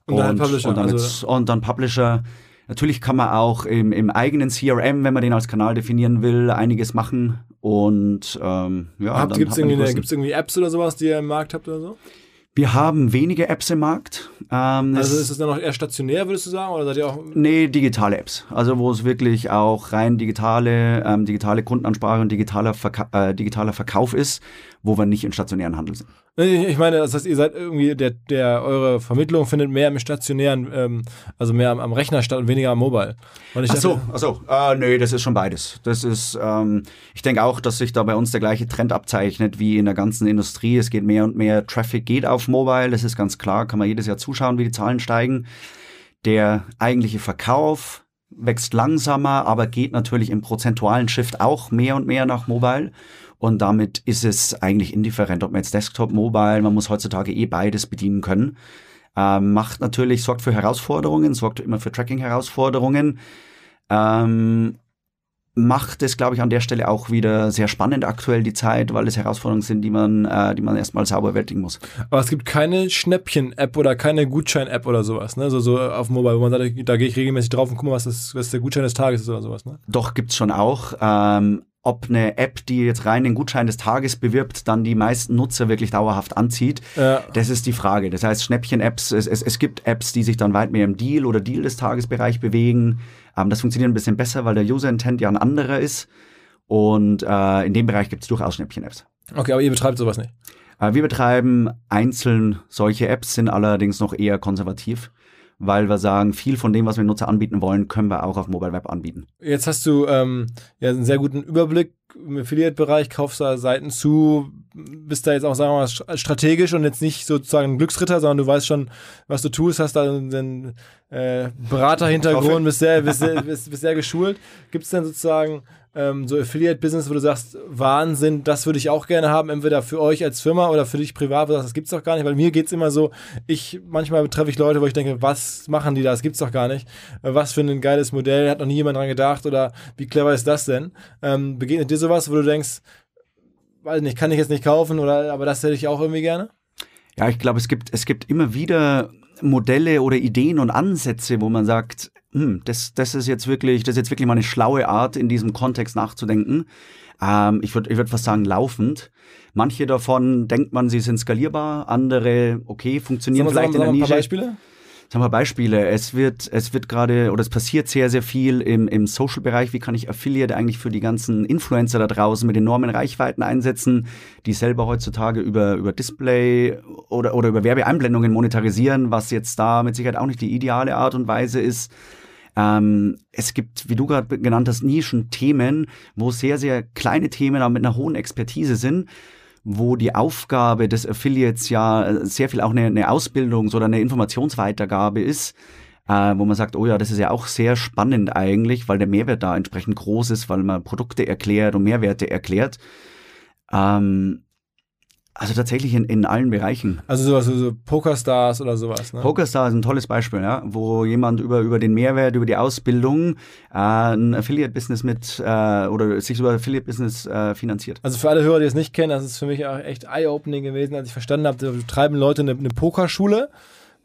Und dann Publisher, Und dann, also- und dann Publisher. Natürlich kann man auch im, im eigenen CRM, wenn man den als Kanal definieren will, einiges machen. Und ähm, ja, man die irgendwie, irgendwie Apps oder sowas, die ihr im Markt habt oder so? Wir haben wenige Apps im Markt. Ähm, Also ist es dann noch eher stationär, würdest du sagen? Oder seid ihr auch. Nee, digitale Apps. Also wo es wirklich auch rein digitale, ähm, digitale Kundenansprache und digitaler, Verka äh, digitaler Verkauf ist, wo wir nicht in stationären Handel sind. Ich meine, das heißt, ihr seid irgendwie, der, der, eure Vermittlung findet mehr im stationären, ähm, also mehr am, am Rechner statt und weniger am Mobile. Und Ach so, ach so. Äh, nee, das ist schon beides. Das ist, ähm, ich denke auch, dass sich da bei uns der gleiche Trend abzeichnet wie in der ganzen Industrie. Es geht mehr und mehr Traffic geht auf Mobile. Das ist ganz klar. Kann man jedes Jahr zuschauen, wie die Zahlen steigen. Der eigentliche Verkauf wächst langsamer, aber geht natürlich im prozentualen Shift auch mehr und mehr nach Mobile. Und damit ist es eigentlich indifferent, ob man jetzt Desktop, Mobile, man muss heutzutage eh beides bedienen können. Ähm, macht natürlich, sorgt für Herausforderungen, sorgt immer für Tracking-Herausforderungen. Ähm, macht es, glaube ich, an der Stelle auch wieder sehr spannend aktuell die Zeit, weil es Herausforderungen sind, die man, äh, die man erstmal sauber bewältigen muss. Aber es gibt keine Schnäppchen-App oder keine Gutschein-App oder sowas, ne? So, so auf Mobile, wo man sagt, da gehe ich regelmäßig drauf und gucke mal, was, das, was der Gutschein des Tages ist oder sowas, ne? Doch gibt's schon auch. Ähm, ob eine App, die jetzt rein den Gutschein des Tages bewirbt, dann die meisten Nutzer wirklich dauerhaft anzieht, Ja. das ist die Frage. Das heißt, Schnäppchen-Apps, es, es, es gibt Apps, die sich dann weit mehr im Deal- oder Deal des Tagesbereich bewegen. Ähm, das funktioniert ein bisschen besser, weil der User-Intent ja ein anderer ist. Und äh, in dem Bereich gibt's durchaus Schnäppchen-Apps. Okay, aber ihr betreibt sowas nicht. Äh, wir betreiben einzeln solche Apps, sind allerdings noch eher konservativ, weil wir sagen, viel von dem, was wir Nutzer anbieten wollen, können wir auch auf Mobile Web anbieten. Jetzt hast du ähm, ja einen sehr guten Überblick im Affiliate-Bereich, kaufst da Seiten zu, bist da jetzt auch, sagen wir mal, st- strategisch und jetzt nicht sozusagen ein Glücksritter, sondern du weißt schon, was du tust, hast da einen äh, Beraterhintergrund, bist sehr, bist, sehr, bist, bist sehr geschult. Gibt es denn sozusagen ähm, so Affiliate-Business, wo du sagst, Wahnsinn, das würde ich auch gerne haben, entweder für euch als Firma oder für dich privat, wo du sagst, das gibt's doch gar nicht, weil mir geht's immer so, ich, manchmal treffe ich Leute, wo ich denke, was machen die da, das gibt's doch gar nicht, Äh, was für ein geiles Modell, hat noch nie jemand dran gedacht oder wie clever ist das denn? Ähm, begegnet dir sowas, wo du denkst, weiß nicht, kann ich jetzt nicht kaufen oder, aber das hätte ich auch irgendwie gerne? Ja, ich glaube, es gibt, es gibt immer wieder Modelle oder Ideen und Ansätze, wo man sagt, hm, das, das ist jetzt wirklich, das ist jetzt wirklich mal eine schlaue Art, in diesem Kontext nachzudenken. Ähm, ich würde ich würd fast sagen, laufend. Manche davon denkt man, sie sind skalierbar, andere, okay, funktionieren mal, vielleicht mal, in der mal ein Nische. paar Beispiele? Sagen wir Beispiele. Es wird, es wird gerade oder es passiert sehr, sehr viel im, im Social-Bereich. Wie kann ich Affiliate eigentlich für die ganzen Influencer da draußen mit enormen Reichweiten einsetzen, die selber heutzutage über, über Display oder, oder über Werbeeinblendungen monetarisieren, was jetzt da mit Sicherheit auch nicht die ideale Art und Weise ist. Ähm, es gibt, wie du gerade genannt hast, Nischenthemen, wo sehr, sehr kleine Themen aber mit einer hohen Expertise sind wo die Aufgabe des Affiliates ja äh, sehr viel auch eine, eine Ausbildungs- oder eine Informationsweitergabe ist, äh, wo man sagt, oh ja, das ist ja auch sehr spannend eigentlich, weil der Mehrwert da entsprechend groß ist, weil man Produkte erklärt und Mehrwerte erklärt. Ähm, also tatsächlich in, in allen Bereichen. Also sowas, so, so Pokerstars oder sowas, ne? PokerStar ist ein tolles Beispiel, ja, wo jemand über, über den Mehrwert, über die Ausbildung äh, ein Affiliate-Business mit äh, oder sich über Affiliate-Business äh, finanziert. Also für alle Hörer, die es nicht kennen, das ist für mich auch echt eye-opening gewesen, als ich verstanden habe, da treiben Leute eine, eine Pokerschule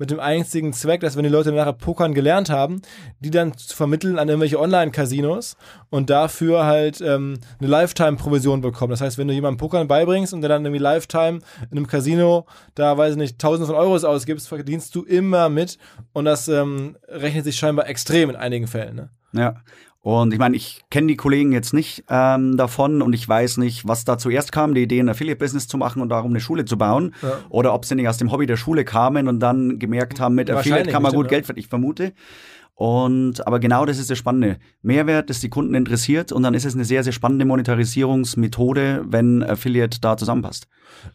mit dem einzigen Zweck, dass wenn die Leute nachher Pokern gelernt haben, die dann zu vermitteln an irgendwelche Online-Casinos und dafür halt ähm, eine Lifetime-Provision bekommen. Das heißt, wenn du jemandem Pokern beibringst und der dann irgendwie Lifetime in einem Casino da, weiß ich nicht, tausende von Euros ausgibst, verdienst du immer mit und das ähm, rechnet sich scheinbar extrem in einigen Fällen. Ne? Ja. Und ich meine, ich kenne die Kollegen jetzt nicht ähm, davon und ich weiß nicht, was da zuerst kam, die Idee, ein Affiliate-Business zu machen und darum eine Schule zu bauen. Ja. Oder ob sie nicht aus dem Hobby der Schule kamen und dann gemerkt haben, mit Affiliate kann man gut Geld verdienen. Ich vermute. Und aber genau das ist das Spannende. Mehrwert, das die Kunden interessiert und dann ist es eine sehr, sehr spannende Monetarisierungsmethode, wenn Affiliate da zusammenpasst.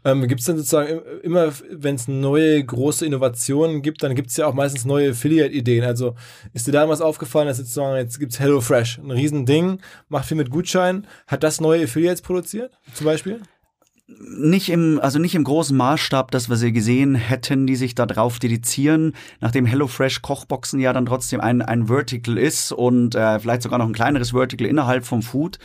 Ähm, gibt es denn sozusagen immer, wenn es neue große Innovationen gibt, dann gibt es ja auch meistens neue Affiliate-Ideen. Also ist dir damals aufgefallen, dass sozusagen jetzt gibt es HelloFresh, ein Riesending, macht viel mit Gutscheinen. Hat das neue Affiliates produziert, zum Beispiel? Nicht im, also nicht im großen Maßstab, dass wir sie gesehen hätten, die sich da drauf dedizieren, nachdem HelloFresh Kochboxen ja dann trotzdem ein, ein Vertical ist und äh, vielleicht sogar noch ein kleineres Vertical innerhalb vom Food.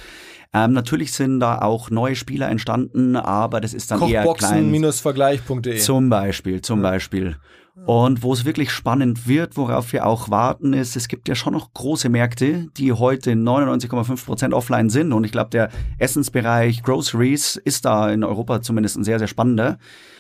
Ähm, natürlich sind da auch neue Spieler entstanden, aber das ist dann Kochboxen eher klein. Vergleich.de. Zum Beispiel, zum Beispiel. Und wo es wirklich spannend wird, worauf wir auch warten, ist, es gibt ja schon noch große Märkte, die heute 99,5 Prozent offline sind. Und ich glaube, der Essensbereich Groceries ist da in Europa zumindest ein sehr, sehr spannender.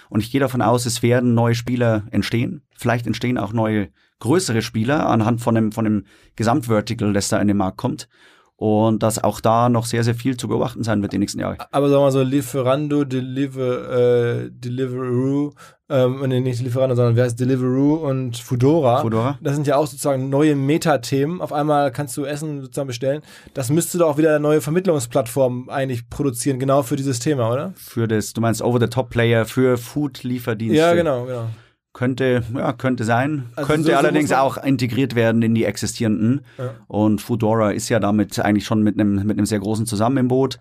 Und ich gehe davon aus, es werden neue Spieler entstehen. Vielleicht entstehen auch neue größere Spieler anhand von dem, von dem Gesamtvertical, das da in den Markt kommt und dass auch da noch sehr, sehr viel zu beobachten sein wird die nächsten Jahre. Aber sagen wir mal so, Lieferando, Deliver, äh, Deliveroo, ähm, nee, nicht Lieferando, sondern wer heißt Deliveroo und Foodora. Foodora. Das sind ja auch sozusagen neue Metathemen. Auf einmal kannst du Essen sozusagen bestellen. Das müsste doch auch wieder eine neue Vermittlungsplattform eigentlich produzieren, genau für dieses Thema, oder? Für das, du meinst Over-the-Top-Player für Food-Lieferdienste. Ja, genau, genau. Könnte, ja, könnte sein. Also könnte so, allerdings so auch integriert werden in die existierenden. Ja. Und Foodora ist ja damit eigentlich schon mit einem, mit einem sehr großen zusammen im Boot.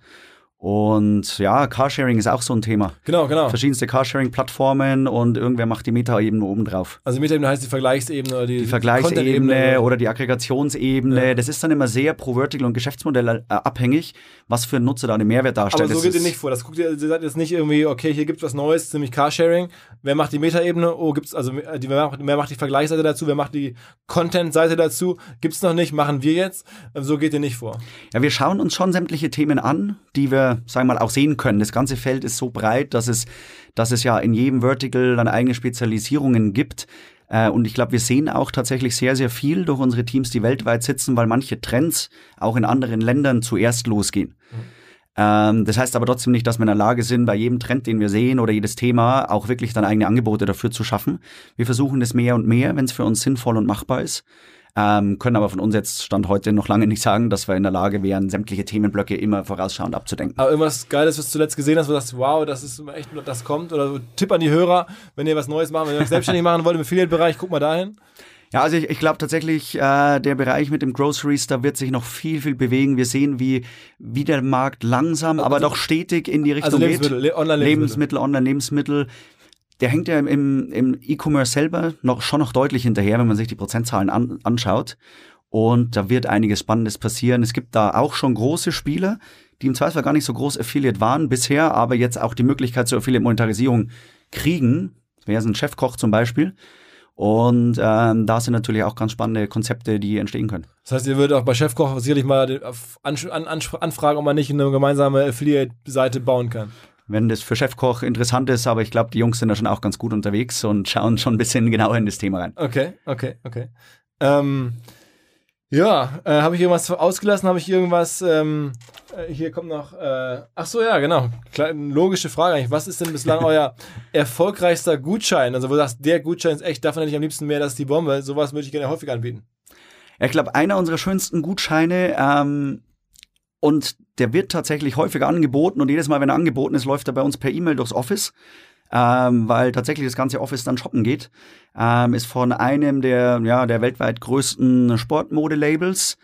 Und ja, Carsharing ist auch so ein Thema. Genau, genau. Verschiedenste Carsharing-Plattformen und irgendwer macht die Meta-Ebene oben drauf. Also Meta-Ebene heißt die Vergleichsebene oder die, die Vergleichsebene oder die Aggregationsebene. Ja. Das ist dann immer sehr pro Vertical und Geschäftsmodell äh, abhängig, was für ein Nutzer da einen Mehrwert darstellt. Aber so geht ihr nicht vor. Das guckt ihr, ihr sagt jetzt nicht irgendwie, okay, hier gibt es was Neues, nämlich Carsharing. Wer macht die Meta-Ebene? Oh, gibt's also die, wer, macht, wer macht die Vergleichsseite dazu? Wer macht die Content-Seite dazu? Gibt's noch nicht, machen wir jetzt. So geht ihr nicht vor. Ja, wir schauen uns schon sämtliche Themen an, die wir sagen wir mal, auch sehen können. Das ganze Feld ist so breit, dass es, dass es ja in jedem Vertical dann eigene Spezialisierungen gibt. Äh, und ich glaube, wir sehen auch tatsächlich sehr, sehr viel durch unsere Teams, die weltweit sitzen, weil manche Trends auch in anderen Ländern zuerst losgehen. Mhm. Das heißt aber trotzdem nicht, dass wir in der Lage sind, bei jedem Trend, den wir sehen oder jedes Thema auch wirklich dann eigene Angebote dafür zu schaffen. Wir versuchen das mehr und mehr, wenn es für uns sinnvoll und machbar ist ähm, können aber von uns jetzt Stand heute noch lange nicht sagen, dass wir in der Lage wären, sämtliche Themenblöcke immer vorausschauend abzudenken. Aber irgendwas Geiles, was du zuletzt gesehen hast, wo du sagst, wow, das ist echt, das kommt, oder Tipp an die Hörer, wenn ihr was Neues machen, wenn ihr euch selbstständig machen wollt im Affiliate-Bereich, guck mal dahin. Ja, also ich, ich glaube tatsächlich, äh, der Bereich mit dem Groceries, da wird sich noch viel, viel bewegen. Wir sehen, wie, wie der Markt langsam, also, aber doch stetig in die Richtung also Lebensmittel, geht. Online-Lebensmittel. Lebensmittel, Online-Lebensmittel der hängt ja im, im E-Commerce selber noch, schon noch deutlich hinterher, wenn man sich die Prozentzahlen an, anschaut. Und da wird einiges Spannendes passieren. Es gibt da auch schon große Spieler, die im Zweifel gar nicht so groß Affiliate waren bisher, aber jetzt auch die Möglichkeit zur Affiliate-Monetarisierung kriegen. Das wäre ein Chefkoch zum Beispiel. Und ähm, da sind natürlich auch ganz spannende Konzepte, die entstehen können. Das heißt, ihr würdet auch bei Chefkoch sicherlich mal anfragen, ob man nicht eine gemeinsame Affiliate-Seite bauen kann wenn das für Chefkoch interessant ist, aber ich glaube, die Jungs sind da schon auch ganz gut unterwegs und schauen schon ein bisschen genauer in das Thema rein. Okay, okay, okay. Ähm, ja, äh, habe ich irgendwas ausgelassen? Habe ich irgendwas? Ähm, äh, hier kommt noch. Äh, ach so, ja, genau. Kleine, logische Frage eigentlich. Was ist denn bislang euer erfolgreichster Gutschein? Also, wo du sagst, der Gutschein ist echt, davon hätte ich am liebsten mehr, das ist die Bombe. Sowas würde ich gerne häufig anbieten. Ja, ich glaube, einer unserer schönsten Gutscheine ähm, und der wird tatsächlich häufiger angeboten und jedes Mal, wenn er angeboten ist, läuft er bei uns per E-Mail durchs Office. Ähm, weil tatsächlich das ganze Office dann shoppen geht, ähm, ist von einem der, ja, der weltweit größten Sportmode-Labels,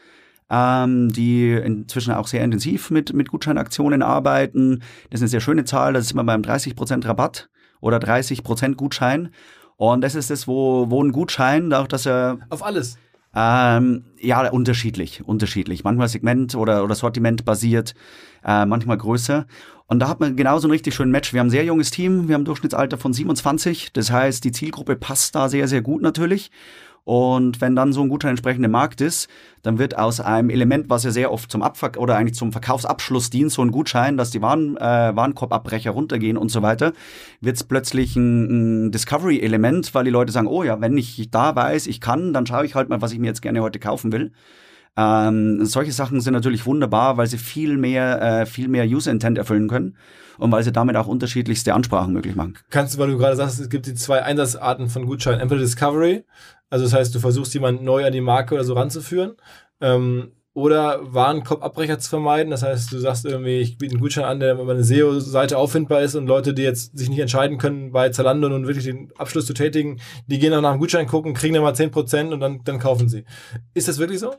ähm, die inzwischen auch sehr intensiv mit, mit Gutscheinaktionen arbeiten. Das ist eine sehr schöne Zahl, das ist immer beim 30% Rabatt oder 30% Gutschein. Und das ist das, wo, wo ein Gutschein, auch dass er. Auf alles. Ähm, ja, unterschiedlich, unterschiedlich. Manchmal Segment oder, oder Sortiment basiert, äh, manchmal größer. Und da hat man genauso ein richtig schönes Match. Wir haben ein sehr junges Team, wir haben ein Durchschnittsalter von 27. Das heißt, die Zielgruppe passt da sehr, sehr gut natürlich. Und wenn dann so ein guter entsprechender Markt ist, dann wird aus einem Element, was ja sehr oft zum Abver oder eigentlich zum Verkaufsabschluss dient, so ein Gutschein, dass die Waren, äh, Warenkorbabbrecher runtergehen und so weiter, wird es plötzlich ein, ein Discovery-Element, weil die Leute sagen, oh ja, wenn ich da weiß, ich kann, dann schaue ich halt mal, was ich mir jetzt gerne heute kaufen will. Ähm, solche Sachen sind natürlich wunderbar, weil sie viel mehr, äh, viel mehr User Intent erfüllen können und weil sie damit auch unterschiedlichste Ansprachen möglich machen. Kannst du, weil du gerade sagst, es gibt die zwei Einsatzarten von Gutscheinen. Entweder Discovery, also das heißt, du versuchst jemanden neu an die Marke oder so ranzuführen. Ähm, oder Warenkorbabbrecher zu vermeiden. Das heißt, du sagst irgendwie, ich biete einen Gutschein an, der über eine SEO-Seite auffindbar ist und Leute, die jetzt sich nicht entscheiden können, bei Zalando nun wirklich den Abschluss zu tätigen, die gehen dann nach dem Gutschein gucken, kriegen dann mal 10% und dann, dann kaufen sie. Ist das wirklich so?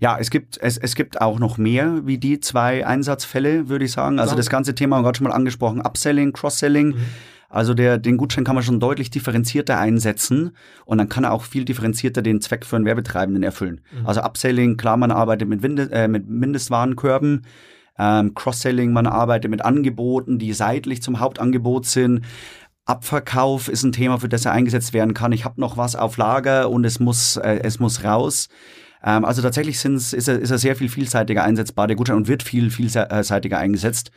Ja, es gibt, es, es gibt auch noch mehr wie die zwei Einsatzfälle, würde ich sagen. Also das ganze Thema haben wir gerade schon mal angesprochen, Upselling, Cross-Selling. Mhm. Also der, den Gutschein kann man schon deutlich differenzierter einsetzen und dann kann er auch viel differenzierter den Zweck für einen Werbetreibenden erfüllen. Mhm. Also Upselling, klar, man arbeitet mit, Winde, äh, mit Mindestwarenkörben. Ähm, Cross-Selling, man arbeitet mit Angeboten, die seitlich zum Hauptangebot sind. Abverkauf ist ein Thema, für das er eingesetzt werden kann. Ich habe noch was auf Lager und es muss, äh, es muss raus. Ähm, also tatsächlich sind's, ist, er, ist er sehr viel vielseitiger einsetzbar, der Gutschein, und wird viel vielseitiger eingesetzt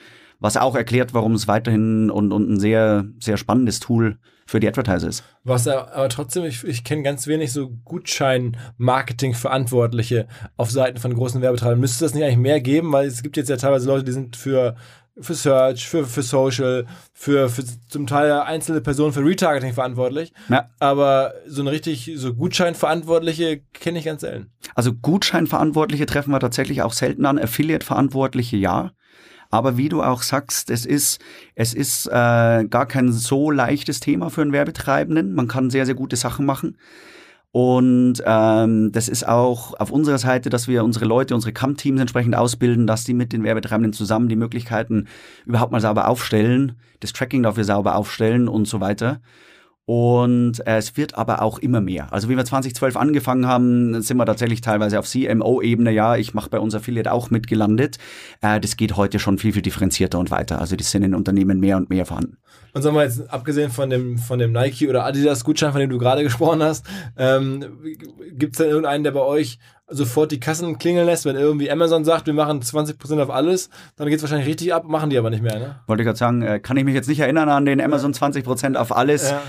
was auch erklärt, warum es weiterhin und, und ein sehr, sehr spannendes Tool für die Advertiser ist. Was aber trotzdem, ich, ich kenne ganz wenig so Gutschein-Marketing-Verantwortliche auf Seiten von großen Werbetreibern. Müsste es das nicht eigentlich mehr geben? Weil es gibt jetzt ja teilweise Leute, die sind für für Search, für, für Social, für, für zum Teil einzelne Personen für Retargeting verantwortlich. Ja. Aber so eine richtig, so Gutscheinverantwortliche kenne ich ganz selten. Also Gutscheinverantwortliche treffen wir tatsächlich auch selten an. Affiliate-Verantwortliche ja. Aber wie du auch sagst, es ist, es ist äh, gar kein so leichtes Thema für einen Werbetreibenden. Man kann sehr, sehr gute Sachen machen. Und ähm, das ist auch auf unserer Seite, dass wir unsere Leute, unsere CAM-Teams entsprechend ausbilden, dass die mit den Werbetreibenden zusammen die Möglichkeiten überhaupt mal sauber aufstellen, das Tracking dafür sauber aufstellen und so weiter. Und äh, es wird aber auch immer mehr. Also wie wir 2012 angefangen haben, sind wir tatsächlich teilweise auf CMO-Ebene, ja, ich mache bei uns Affiliate auch mitgelandet. Äh, das geht heute schon viel, viel differenzierter und weiter. Also die sind in Unternehmen mehr und mehr vorhanden. Und sagen wir jetzt, abgesehen von dem, von dem Nike oder Adidas-Gutschein, von dem du gerade gesprochen hast, ähm, gibt es denn irgendeinen, der bei euch sofort die Kassen klingeln lässt, wenn irgendwie Amazon sagt, wir machen 20% auf alles, dann geht es wahrscheinlich richtig ab, machen die aber nicht mehr, ne? Wollte ich gerade sagen, äh, kann ich mich jetzt nicht erinnern an den Amazon 20% auf alles. Ja.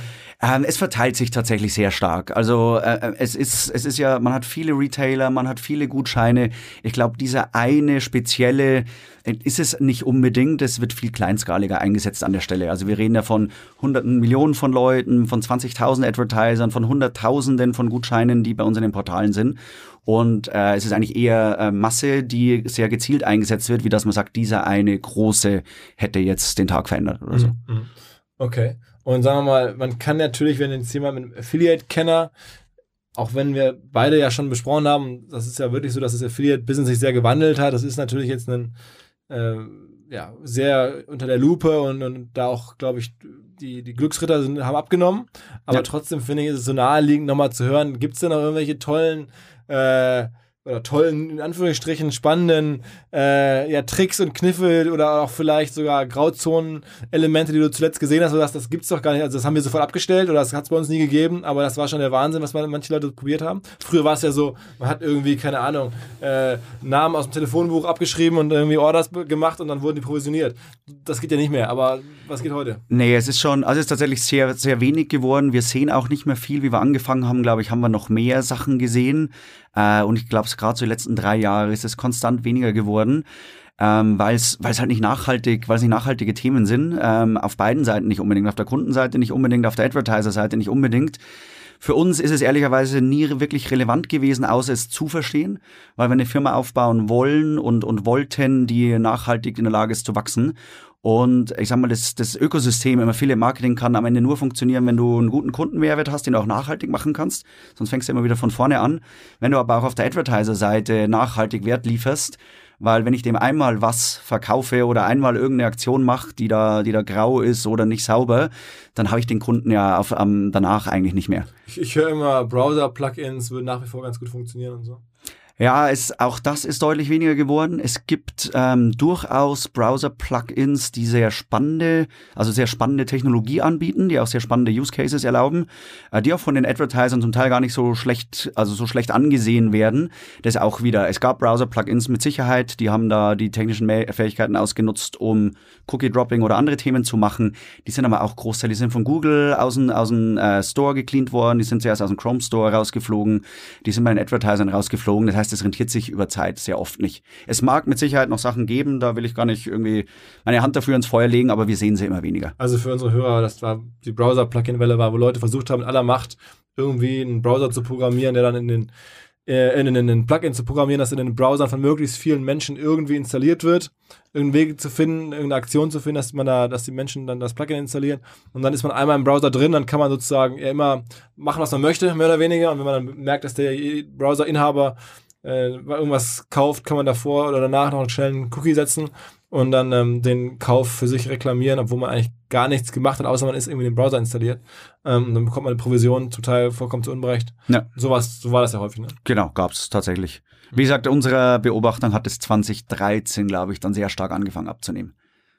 Ähm, es verteilt sich tatsächlich sehr stark. Also äh, äh, es ist es ist ja, man hat viele Retailer, man hat viele Gutscheine. Ich glaube, dieser eine spezielle äh, ist es nicht unbedingt. Es wird viel kleinskaliger eingesetzt an der Stelle. Also wir reden ja von hunderten Millionen von Leuten, von 20.000 Advertisern, von hunderttausenden von Gutscheinen, die bei uns in den Portalen sind. Und äh, es ist eigentlich eher äh, Masse, die sehr gezielt eingesetzt wird, wie dass man sagt, dieser eine große hätte jetzt den Tag verändert oder so. Mhm, mhm. Okay. Und sagen wir mal, man kann natürlich, wenn jetzt jemand mit einem Affiliate-Kenner, auch wenn wir beide ja schon besprochen haben, das ist ja wirklich so, dass das Affiliate-Business sich sehr gewandelt hat. Das ist natürlich jetzt ein äh, ja, sehr unter der Lupe und, und da auch, glaube ich, die, die Glücksritter sind, haben abgenommen. Aber ja. trotzdem finde ich, ist es so naheliegend, nochmal zu hören, gibt es denn noch irgendwelche tollen äh, oder tollen, in Anführungsstrichen spannenden äh, ja, Tricks und Kniffe oder auch vielleicht sogar Grauzonen-Elemente, die du zuletzt gesehen hast, oder das gibt's doch gar nicht. Also das haben wir sofort abgestellt oder das hat es bei uns nie gegeben, aber das war schon der Wahnsinn, was manche Leute probiert haben. Früher war es ja so, man hat irgendwie, keine Ahnung, äh, Namen aus dem Telefonbuch abgeschrieben und irgendwie Orders gemacht und dann wurden die provisioniert. Das geht ja nicht mehr, aber was geht heute? Nee, es ist schon, also es ist tatsächlich sehr, sehr wenig geworden. Wir sehen auch nicht mehr viel, wie wir angefangen haben, glaube ich, haben wir noch mehr Sachen gesehen. Äh, und ich glaube, gerade so die letzten drei Jahre ist es konstant weniger geworden. Ähm, weil es halt nicht nachhaltig, weil es nicht nachhaltige Themen sind, ähm, auf beiden Seiten nicht unbedingt, auf der Kundenseite nicht unbedingt, auf der Advertiser-Seite nicht unbedingt. Für uns ist es ehrlicherweise nie wirklich relevant gewesen, außer es zu verstehen, weil wir eine Firma aufbauen wollen und, und wollten, die nachhaltig in der Lage ist zu wachsen. Und ich sag mal, das, das Ökosystem im Affiliate Marketing kann am Ende nur funktionieren, wenn du einen guten Kundenmehrwert hast, den du auch nachhaltig machen kannst. Sonst fängst du immer wieder von vorne an. Wenn du aber auch auf der Advertiser-Seite nachhaltig Wert lieferst, weil wenn ich dem einmal was verkaufe oder einmal irgendeine Aktion mache, die da, die da grau ist oder nicht sauber, dann habe ich den Kunden ja auf, um, danach eigentlich nicht mehr. Ich, ich höre immer Browser-Plugins würden nach wie vor ganz gut funktionieren und so. Ja, es, auch das ist deutlich weniger geworden. Es gibt ähm, durchaus Browser-Plugins, die sehr spannende, also sehr spannende Technologie anbieten, die auch sehr spannende Use Cases erlauben, äh, die auch von den Advertisern zum Teil gar nicht so schlecht, also so schlecht angesehen werden. Das auch wieder, es gab Browser-Plugins mit Sicherheit, die haben da die technischen Fähigkeiten ausgenutzt, um Cookie-Dropping oder andere Themen zu machen. Die sind aber auch Großteil, die sind von Google aus dem, aus dem äh, Store gecleant worden, die sind zuerst aus dem Chrome Store rausgeflogen, die sind bei den Advertisern rausgeflogen. Das heißt, heißt, es rentiert sich über Zeit sehr oft nicht. Es mag mit Sicherheit noch Sachen geben, da will ich gar nicht irgendwie meine Hand dafür ins Feuer legen, aber wir sehen sie immer weniger. Also für unsere Hörer, das war die Browser-Plugin-Welle war, wo Leute versucht haben, mit aller Macht irgendwie einen Browser zu programmieren, der dann in den äh, in, in, in Plugin zu programmieren, das in den Browsern von möglichst vielen Menschen irgendwie installiert wird, irgendeinen Weg zu finden, irgendeine Aktion zu finden, dass man da, dass die Menschen dann das Plugin installieren und dann ist man einmal im Browser drin, dann kann man sozusagen immer machen, was man möchte, mehr oder weniger und wenn man dann merkt, dass der Browserinhaber äh, irgendwas kauft, kann man davor oder danach noch einen schnellen Cookie setzen und dann ähm, den Kauf für sich reklamieren, obwohl man eigentlich gar nichts gemacht hat, außer man ist irgendwie den Browser installiert. Ähm, dann bekommt man eine Provision, total vollkommen zu Unrecht. Ja. So, so war das ja häufig. Ne? Genau, gab es tatsächlich. Wie gesagt, unserer Beobachtung hat es 2013, glaube ich, dann sehr stark angefangen abzunehmen.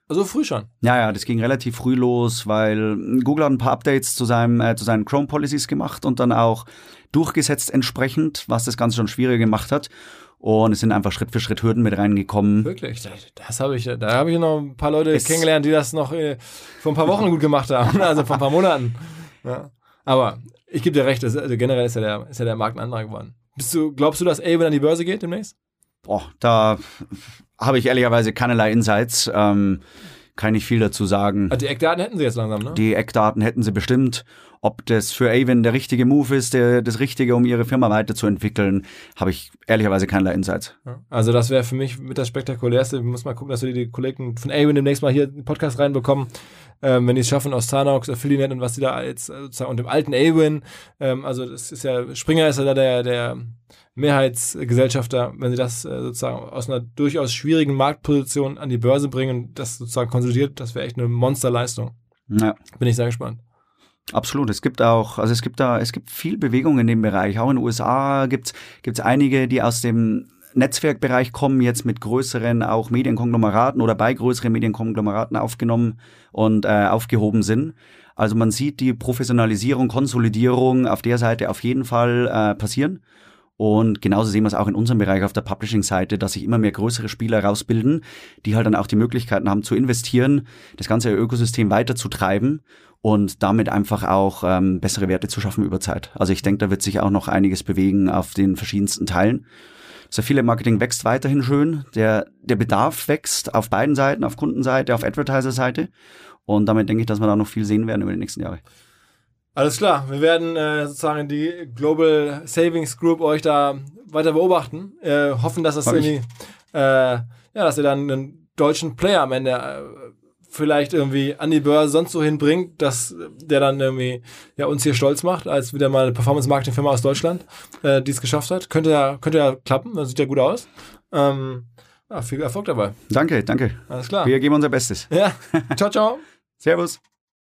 Also früh schon. Ja, ja, das ging relativ früh los, weil Google hat ein paar Updates zu, seinem, äh, zu seinen Chrome Policies gemacht und dann auch durchgesetzt entsprechend, was das Ganze schon schwieriger gemacht hat. Und es sind einfach Schritt für Schritt Hürden mit reingekommen. Wirklich, das, das habe ich, da habe ich noch ein paar Leute es kennengelernt, die das noch äh, vor ein paar Wochen gut gemacht haben, also vor ein paar Monaten. Ja. Aber ich gebe dir recht, das, also generell ist ja, der, ist ja der Markt ein anderer geworden. Bist du, glaubst du, dass Avon an die Börse geht demnächst? Boah, da habe ich ehrlicherweise keinerlei Insights. Ähm, kann ich viel dazu sagen. Also die Eckdaten hätten sie jetzt langsam, ne? Die Eckdaten hätten sie bestimmt. Ob das für Avon der richtige Move ist, der, das Richtige, um ihre Firma weiterzuentwickeln, habe ich ehrlicherweise keinerlei Insights. Also das wäre für mich mit das Spektakulärste. Wir müssen mal gucken, dass wir die Kollegen von Avon demnächst mal hier in den Podcast reinbekommen. Ähm, wenn die es schaffen aus Tanox, Affiliate und was die da jetzt sozusagen und dem alten Avon, ähm, also das ist ja, Springer ist ja da der, der Mehrheitsgesellschafter, wenn sie das äh, sozusagen aus einer durchaus schwierigen Marktposition an die Börse bringen, das sozusagen konsolidiert, das wäre echt eine Monsterleistung. Ja. Bin ich sehr gespannt. Absolut. Es gibt auch, also es gibt da, es gibt viel Bewegung in dem Bereich. Auch in den USA gibt es einige, die aus dem Netzwerkbereich kommen, jetzt mit größeren auch Medienkonglomeraten oder bei größeren Medienkonglomeraten aufgenommen und äh, aufgehoben sind. Also man sieht die Professionalisierung, Konsolidierung auf der Seite auf jeden Fall äh, passieren. Und genauso sehen wir es auch in unserem Bereich auf der Publishing-Seite, dass sich immer mehr größere Spieler rausbilden, die halt dann auch die Möglichkeiten haben zu investieren, das ganze Ökosystem weiterzutreiben und damit einfach auch ähm, bessere Werte zu schaffen über Zeit. Also ich denke, da wird sich auch noch einiges bewegen auf den verschiedensten Teilen. Das Affiliate-Marketing wächst weiterhin schön. Der, der Bedarf wächst auf beiden Seiten, auf Kundenseite, auf Advertiser-Seite. Und damit denke ich, dass wir da noch viel sehen werden über die nächsten Jahre. Alles klar, wir werden äh, sozusagen die Global Savings Group euch da weiter beobachten. Äh, hoffen, dass das irgendwie, äh, ja, dass ihr dann einen deutschen Player am Ende äh, vielleicht irgendwie an die Börse sonst so hinbringt, dass der dann irgendwie ja, uns hier stolz macht, als wieder mal eine Performance-Marketing-Firma aus Deutschland, äh, die es geschafft hat. Könnte ja, könnte ja klappen, das sieht ja gut aus. Ähm, ja, viel Erfolg dabei. Danke, danke. Alles klar. Wir geben unser Bestes. Ja, ciao, ciao. Servus.